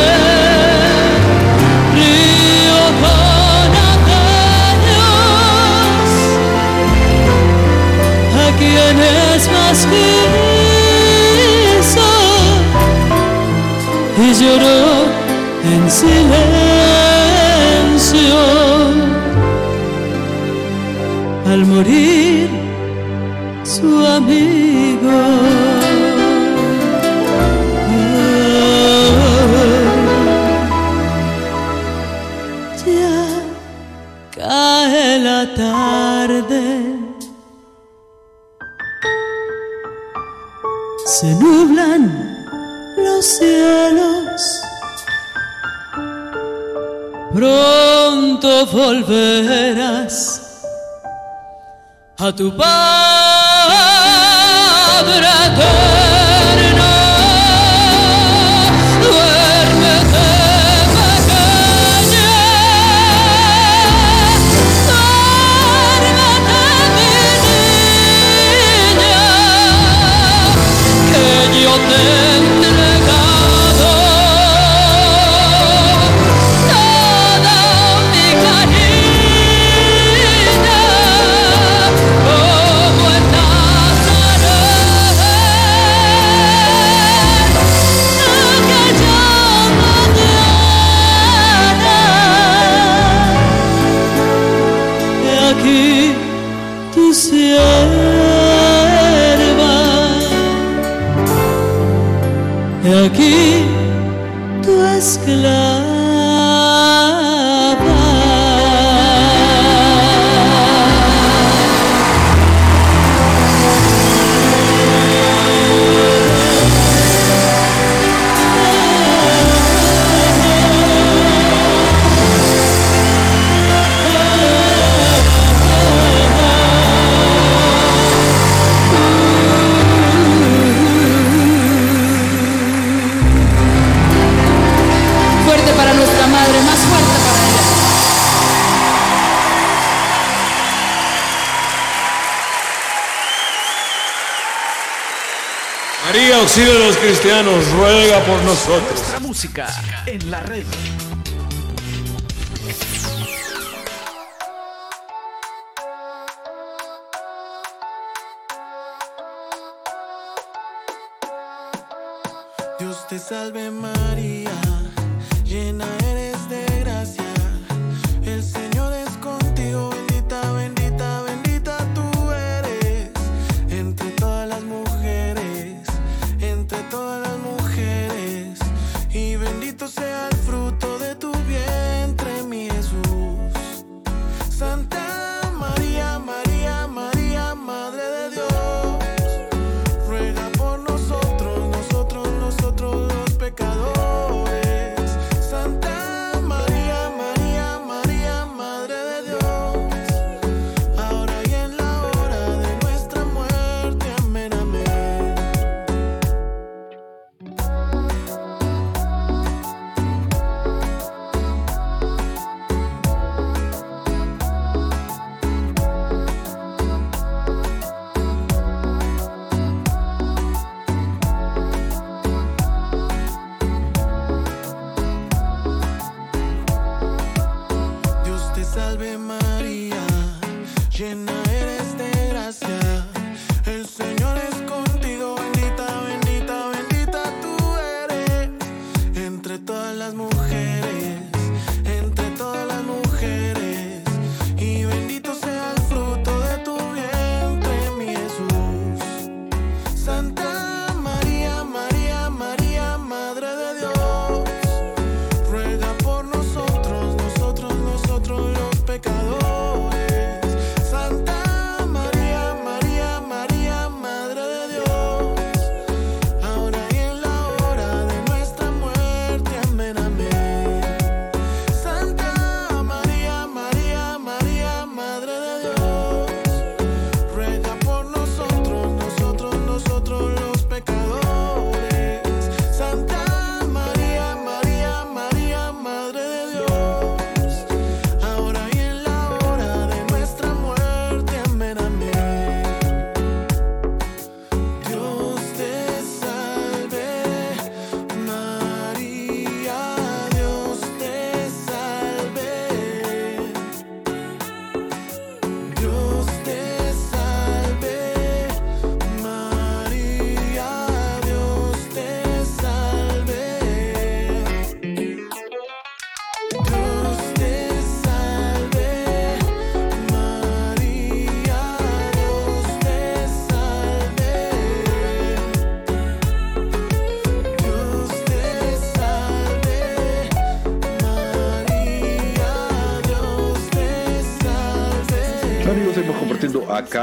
Speaker 11: Río Canadá, a quienes más quiso y lloró en silencio. Al morir se nublan los cielos. Pronto volverás a tu
Speaker 12: paz.
Speaker 2: María nos ruega por nosotros.
Speaker 13: Nuestra música en la red.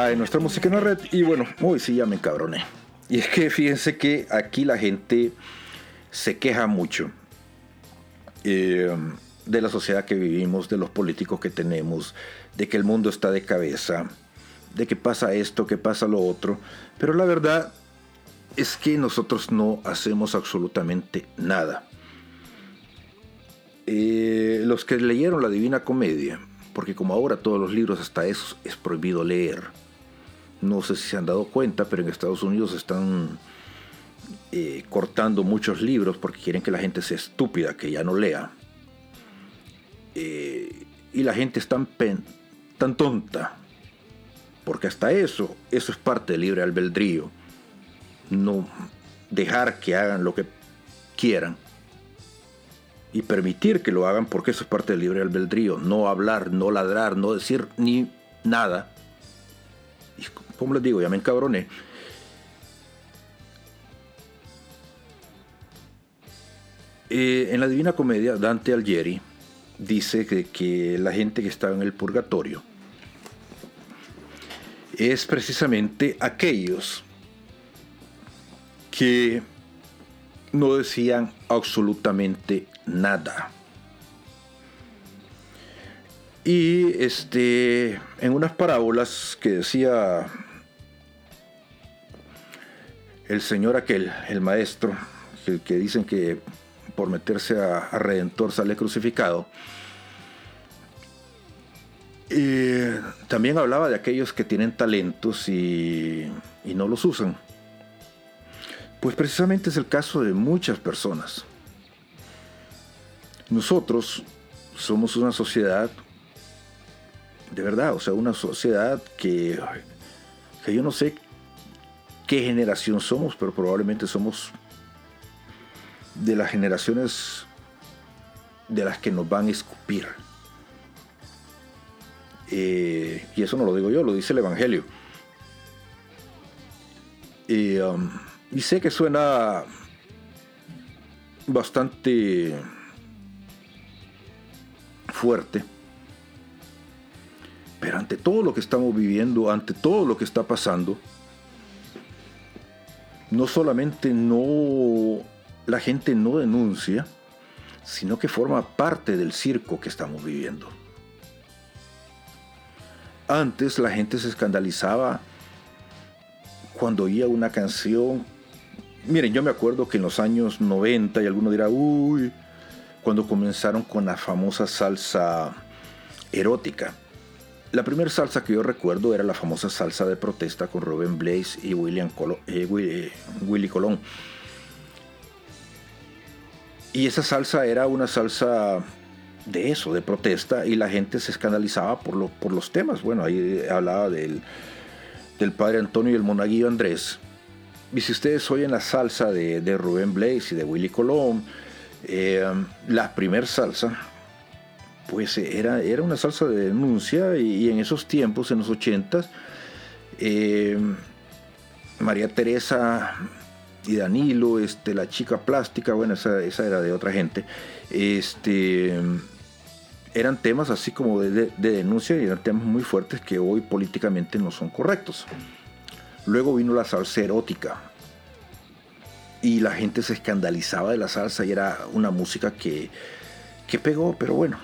Speaker 3: Acá en nuestra música en la red. Y bueno, hoy sí ya me encabroné. Y es que fíjense que aquí la gente se queja mucho eh, de la sociedad que vivimos, de los políticos que tenemos, de que el mundo está de cabeza, de que pasa esto, que pasa lo otro. Pero la verdad es que nosotros no hacemos absolutamente nada. Eh, los que leyeron la Divina Comedia, porque como ahora todos los libros, hasta eso es prohibido leer. No sé si se han dado cuenta, pero en Estados Unidos están eh, cortando muchos libros porque quieren que la gente sea estúpida, que ya no lea. Eh, y la gente es tan, tan tonta, porque hasta eso, eso es parte del libre albedrío. No dejar que hagan lo que quieran y permitir que lo hagan porque eso es parte del libre albedrío. No hablar, no ladrar, no decir ni nada. Como les digo, ya me encabroné. Eh, en la Divina Comedia, Dante Alighieri dice que, que la gente que estaba en el purgatorio es precisamente aquellos que no decían absolutamente nada. Y este, en unas parábolas que decía el señor aquel, el maestro, el que dicen que por meterse a, Redentor sale crucificado, y también hablaba de aquellos que tienen talentos y, y no los usan. Pues precisamente es el caso de muchas personas. Nosotros somos una sociedad, de verdad, o sea, una sociedad que, que yo no sé qué generación somos, pero probablemente somos de las generaciones de las que nos van a escupir. Eh, y eso no lo digo yo, lo dice el Evangelio. Y, um, y sé que suena bastante fuerte. Pero ante todo lo que estamos viviendo, ante todo lo que está pasando, no solamente no la gente no denuncia, sino que forma parte del circo que estamos viviendo. Antes la gente se escandalizaba cuando oía una canción. Miren, yo me acuerdo que en los años 90 y alguno dirá, uy, cuando comenzaron con la famosa salsa erótica. La primera salsa que yo recuerdo era la famosa salsa de protesta con Robin Blaze y William eh, eh, Willy Colón. Y esa salsa era una salsa de eso, de protesta, y la gente se escandalizaba por, los temas. Bueno, ahí hablaba del, del padre Antonio y el monaguillo Andrés. Y si ustedes oyen la salsa de, de Rubén Blaze y de Willy Colón, eh, la primer salsa, pues era, era una salsa de denuncia y, en esos tiempos, en los ochentas, eh, María Teresa y Danilo, este, la chica plástica, bueno, esa, era de otra gente, este, eran temas así como de, denuncia y eran temas muy fuertes que hoy políticamente no son correctos. Luego vino la salsa erótica, y la gente se escandalizaba de la salsa y era una música que, que pegó, pero bueno.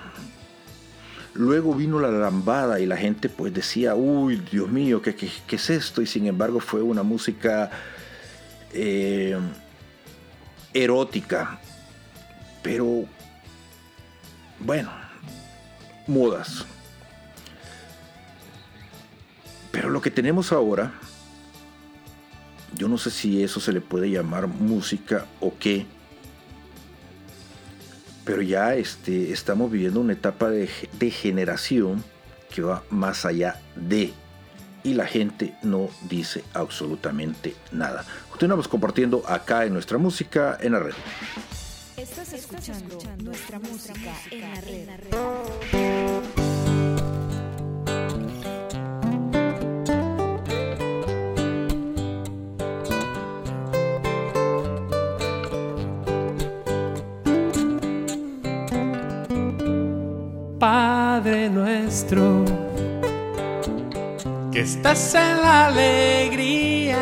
Speaker 3: Luego vino la lambada y la gente pues decía, uy, Dios mío, ¿qué, qué, es esto? Y sin embargo fue una música eh, erótica. Pero, bueno, modas. Pero lo que tenemos ahora yo no sé si eso se le puede llamar música o qué. Pero ya este, estamos viviendo una etapa de, de generación que va más allá de. Y la gente no dice absolutamente nada. Continuamos compartiendo acá en nuestra música en la red.
Speaker 1: Estás escuchando, nuestra, música, en la red.
Speaker 7: Padre nuestro, que estás en la alegría,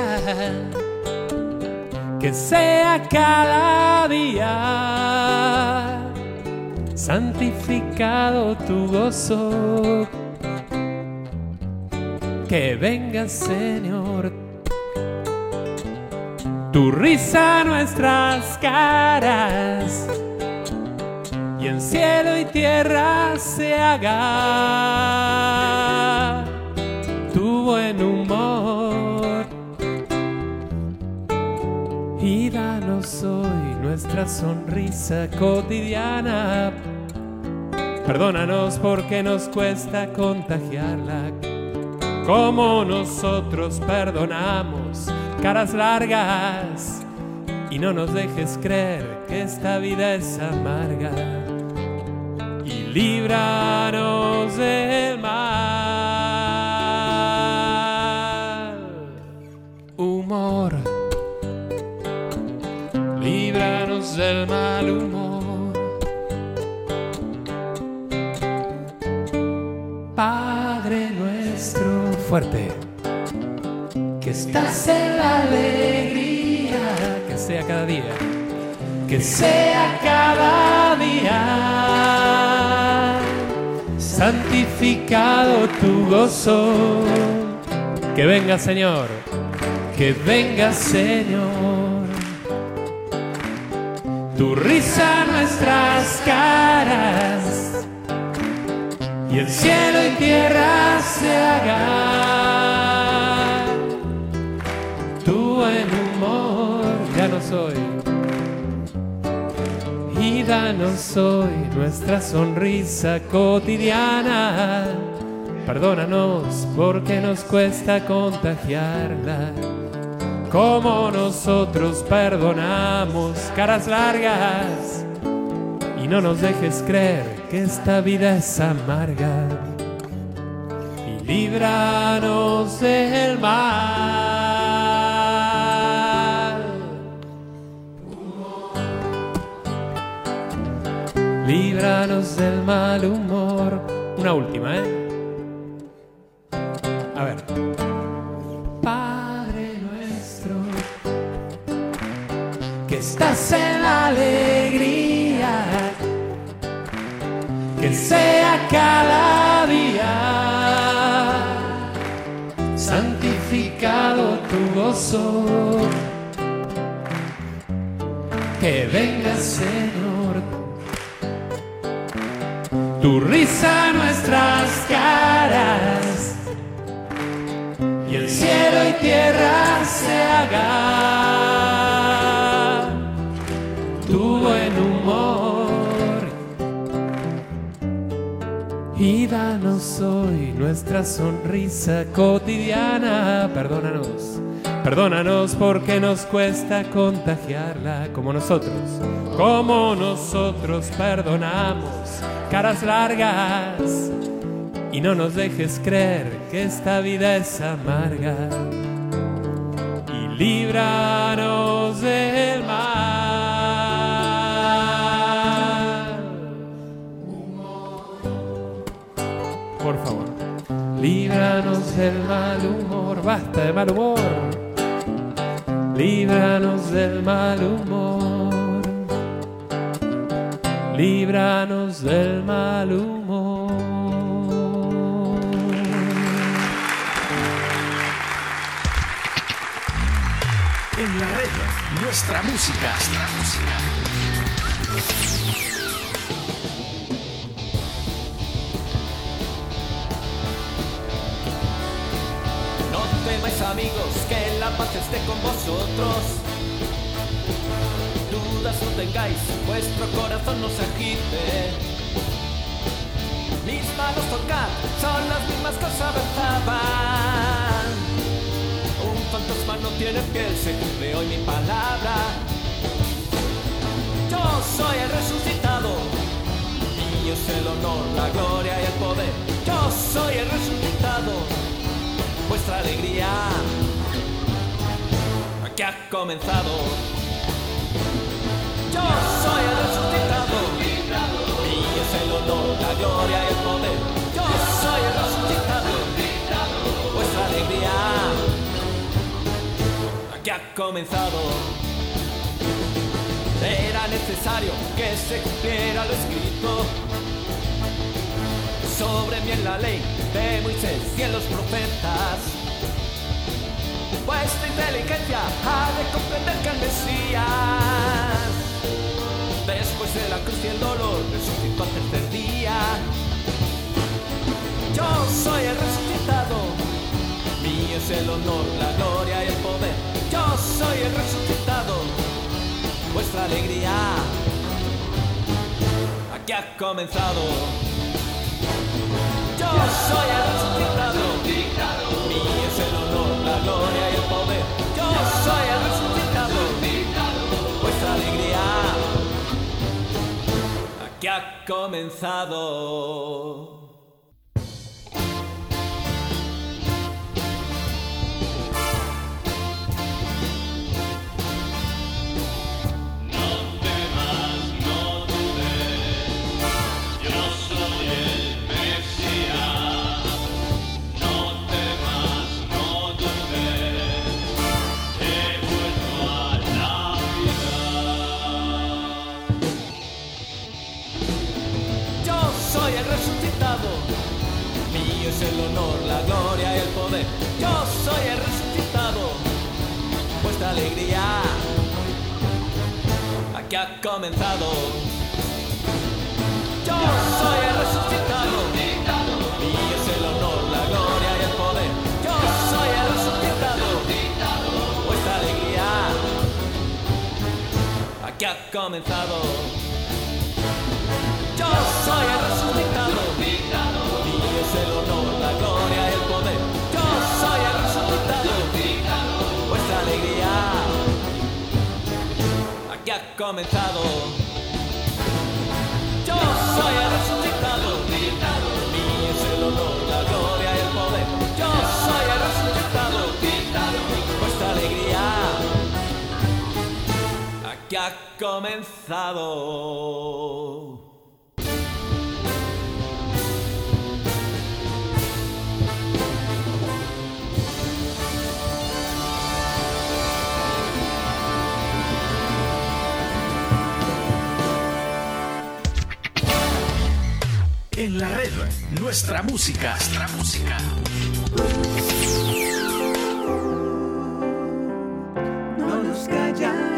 Speaker 7: que sea cada día santificado tu gozo. Que venga, Señor, tu risa nuestras caras y en cielo y tierra se haga. Tu buen humor. Y danos hoy nuestra sonrisa cotidiana. Perdónanos porque nos cuesta contagiarla, como nosotros perdonamos caras largas. Y no nos dejes creer que esta vida es amarga líbranos del mal. Humor, líbranos del mal humor. Padre nuestro, fuerte, que estás en la alegría, que sea cada día, que sea cada día, santificado tu gozo, que venga Señor, que venga Señor, tu risa nuestras caras. Y el cielo y tierra se haga tu buen humor. Ya no soy y danos hoy nuestra sonrisa cotidiana. Perdónanos porque nos cuesta contagiarla. Como nosotros perdonamos caras largas. Y no nos dejes creer que esta vida es amarga. Y líbranos del mal. Líbranos del mal humor. Una última, ¿eh? A ver. Padre nuestro, que estás en la alegría que sea cada día santificado tu gozo. Que venga, Señor, tu risa nuestras caras. Y el cielo y tierra se haga tu buen humor. Y danos hoy nuestra sonrisa cotidiana. Perdónanos, perdónanos porque nos cuesta contagiarla como nosotros, como nosotros perdonamos caras largas. Y no nos dejes creer que esta vida es amarga. Y líbranos del mal. Por favor. Líbranos del mal humor. Basta de mal humor. Líbranos del mal humor. Líbranos del mal humor.
Speaker 6: En la red, nuestra música. Nuestra música.
Speaker 14: Temáis amigos, que la paz esté con vosotros. Dudas no tengáis, vuestro corazón no se agite. Mis manos tocar son las mismas que os abrazaban. Un fantasma no tiene piel, se cumple hoy mi palabra. Yo soy el resucitado, mío es el honor, la gloria y el poder. Yo soy el resucitado vuestra alegría que ha comenzado. Yo soy el resucitado y es el honor, la gloria y el poder. Yo soy el resucitado, vuestra alegría que ha
Speaker 6: comenzado. Era necesario que se cumpliera lo escrito sobre mí en la ley de Moisés y en los profetas. Vuestra inteligencia ha de comprender que el Mesías, después de la cruz y el dolor, resucitó al tercer día. Yo soy el resucitado, mío es el honor, la gloria y el poder. Yo soy el resucitado, vuestra alegría aquí ha comenzado. Yo soy el resucitado, mío es el honor, la gloria y el poder. Yo soy el resucitado, vuestra alegría aquí ha comenzado.
Speaker 15: El
Speaker 6: honor, la gloria y el poder. Yo soy el resucitado, vuestra alegría aquí ha comenzado. Yo soy el resucitado, mío es el honor, la gloria y el poder. Yo soy el resucitado, vuestra alegría aquí ha comenzado. Comenzado. Yo soy el resucitado, mío es el honor, la gloria y el poder. Yo soy el resucitado, vuestra alegría aquí ha comenzado.
Speaker 16: En la red, nuestra música. Nuestra música.
Speaker 4: no nos callará.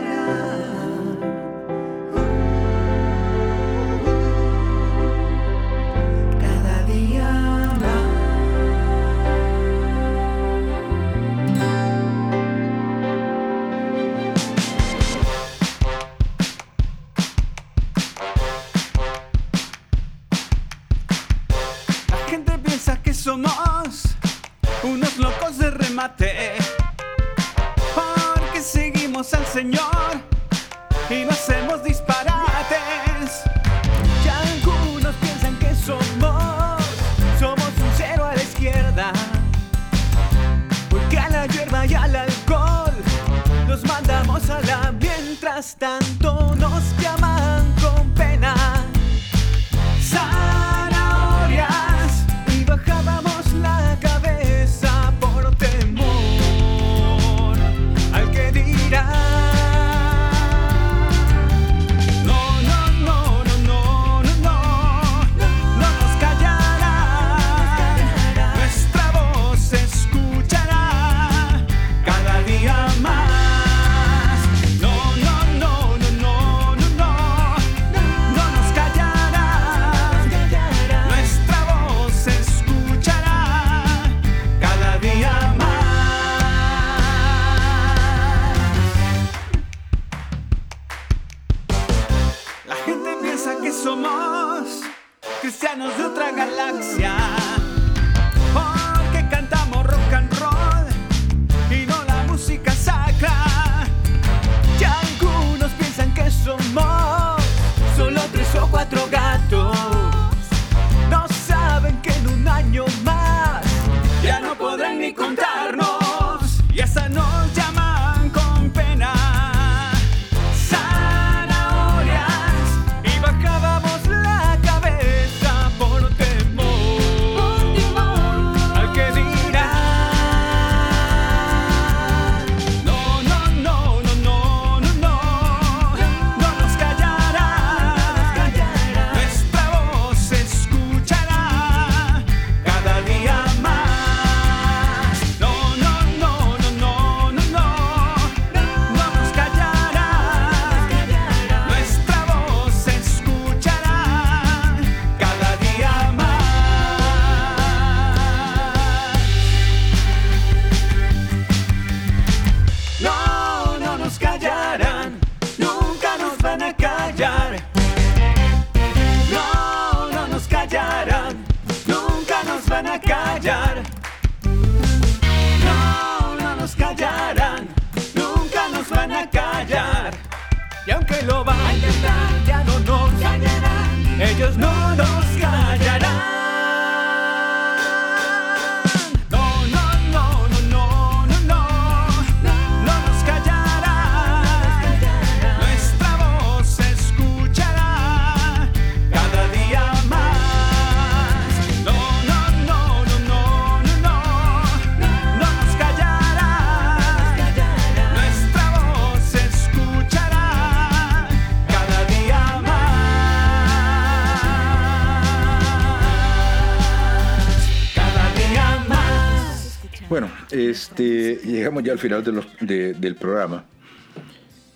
Speaker 4: Ya al
Speaker 3: final del programa.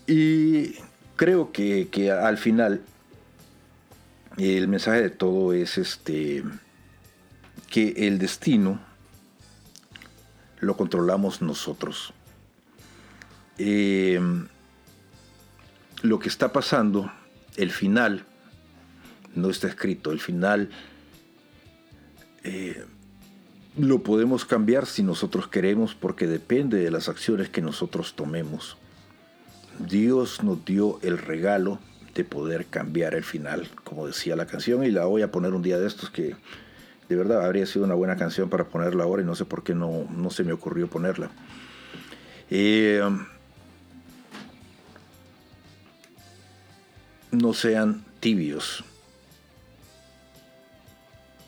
Speaker 3: Y creo que, que al final el mensaje de todo es este que el destino lo controlamos nosotros. Eh, lo que está pasando, el final, no está escrito, el final eh, lo podemos cambiar si nosotros queremos porque depende de las acciones que nosotros tomemos. Dios nos dio el regalo de poder cambiar el final, como decía la canción, y la voy a poner un día de estos que de verdad habría sido una buena canción para ponerla ahora y no sé por qué no, no se me ocurrió ponerla. Eh, no sean tibios.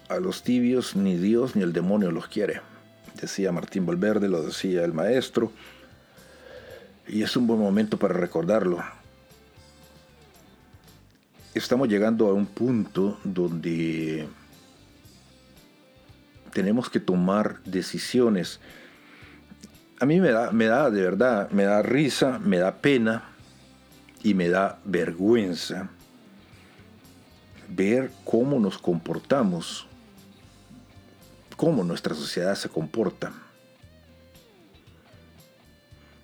Speaker 3: A los tibios ni Dios ni el demonio los quiere. Decía Martín Valverde, lo decía el maestro. Y es un buen momento para recordarlo. Estamos llegando a un punto donde tenemos que tomar decisiones. A mí me da, me da de verdad, me da risa, me da pena y me da vergüenza ver cómo nos comportamos, cómo nuestra sociedad se comporta.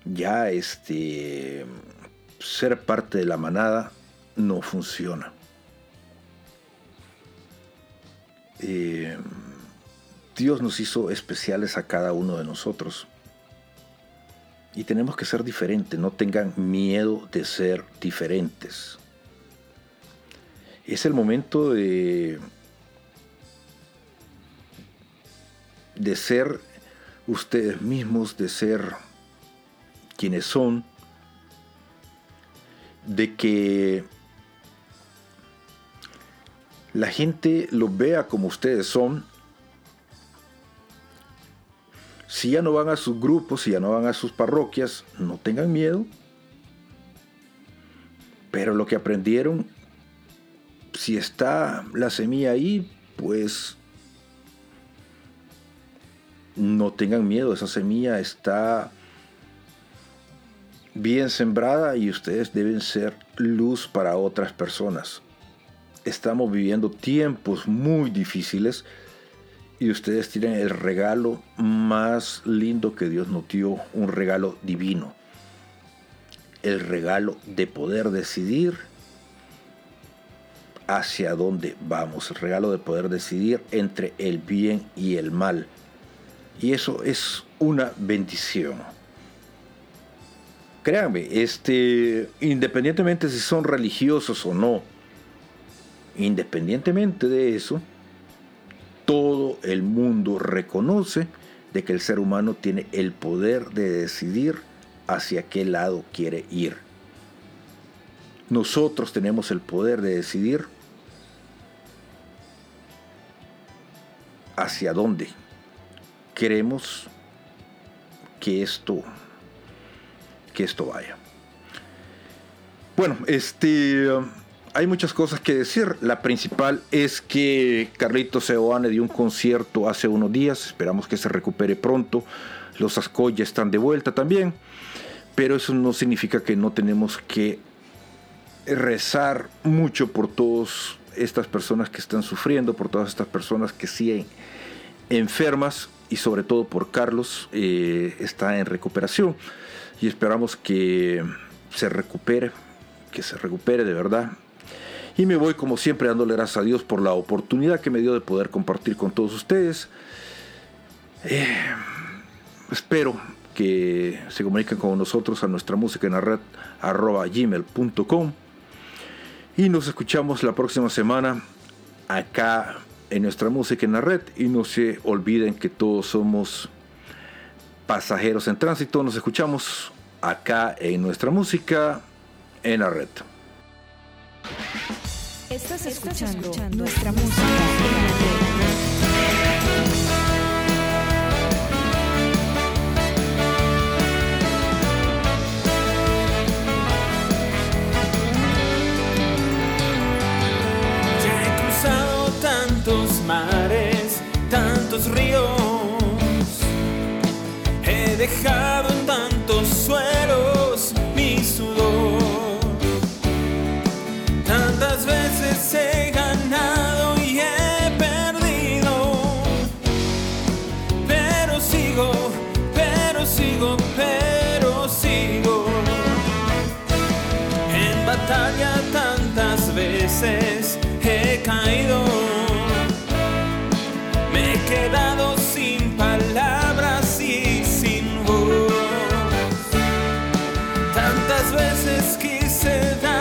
Speaker 3: Ya este ser parte de la manada no funciona. Eh, Dios nos hizo especiales a cada uno de nosotros. Y tenemos que ser diferentes, no tengan miedo de ser diferentes. Es el momento de, de ser ustedes mismos, de ser quienes son, de que la gente los vea como ustedes son. Si ya no van a sus grupos, si ya no van a sus parroquias, no tengan miedo. Pero lo que aprendieron, si está la semilla ahí, pues no tengan miedo, esa semilla está bien sembrada y ustedes deben ser luz para otras personas. Estamos viviendo tiempos muy difíciles y ustedes tienen el regalo más lindo que Dios nos dio, un regalo divino. El regalo de poder decidir hacia dónde vamos, el regalo de poder decidir entre el bien y el mal. Y eso es una bendición. Créanme, este, independientemente si son religiosos o no, independientemente de eso, todo el mundo reconoce de que el ser humano tiene el poder de decidir hacia qué lado quiere ir. Nosotros tenemos el poder de decidir hacia dónde queremos que esto que esto vaya. Bueno, este hay muchas cosas que decir. La principal es que Carlito Seoane dio un concierto hace unos días. Esperamos que se recupere pronto. Los Ascoy están de vuelta también. Pero eso no significa que no tenemos que rezar mucho por todas estas personas que están sufriendo, por todas estas personas que siguen enfermas y sobre todo por Carlos, eh, está en recuperación y esperamos que se recupere, que se recupere de verdad. Y me voy como siempre dándole gracias a Dios por la oportunidad que me dio de poder compartir con todos ustedes. Eh, espero que se comuniquen con nosotros a nuestra música en la red arroba gmail.com. Y nos escuchamos la próxima semana acá en nuestra música en la red y no se olviden que todos somos pasajeros en tránsito. Nos escuchamos acá en nuestra música en la red.
Speaker 14: dejado Tantas veces quise
Speaker 6: dar.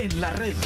Speaker 6: en la red.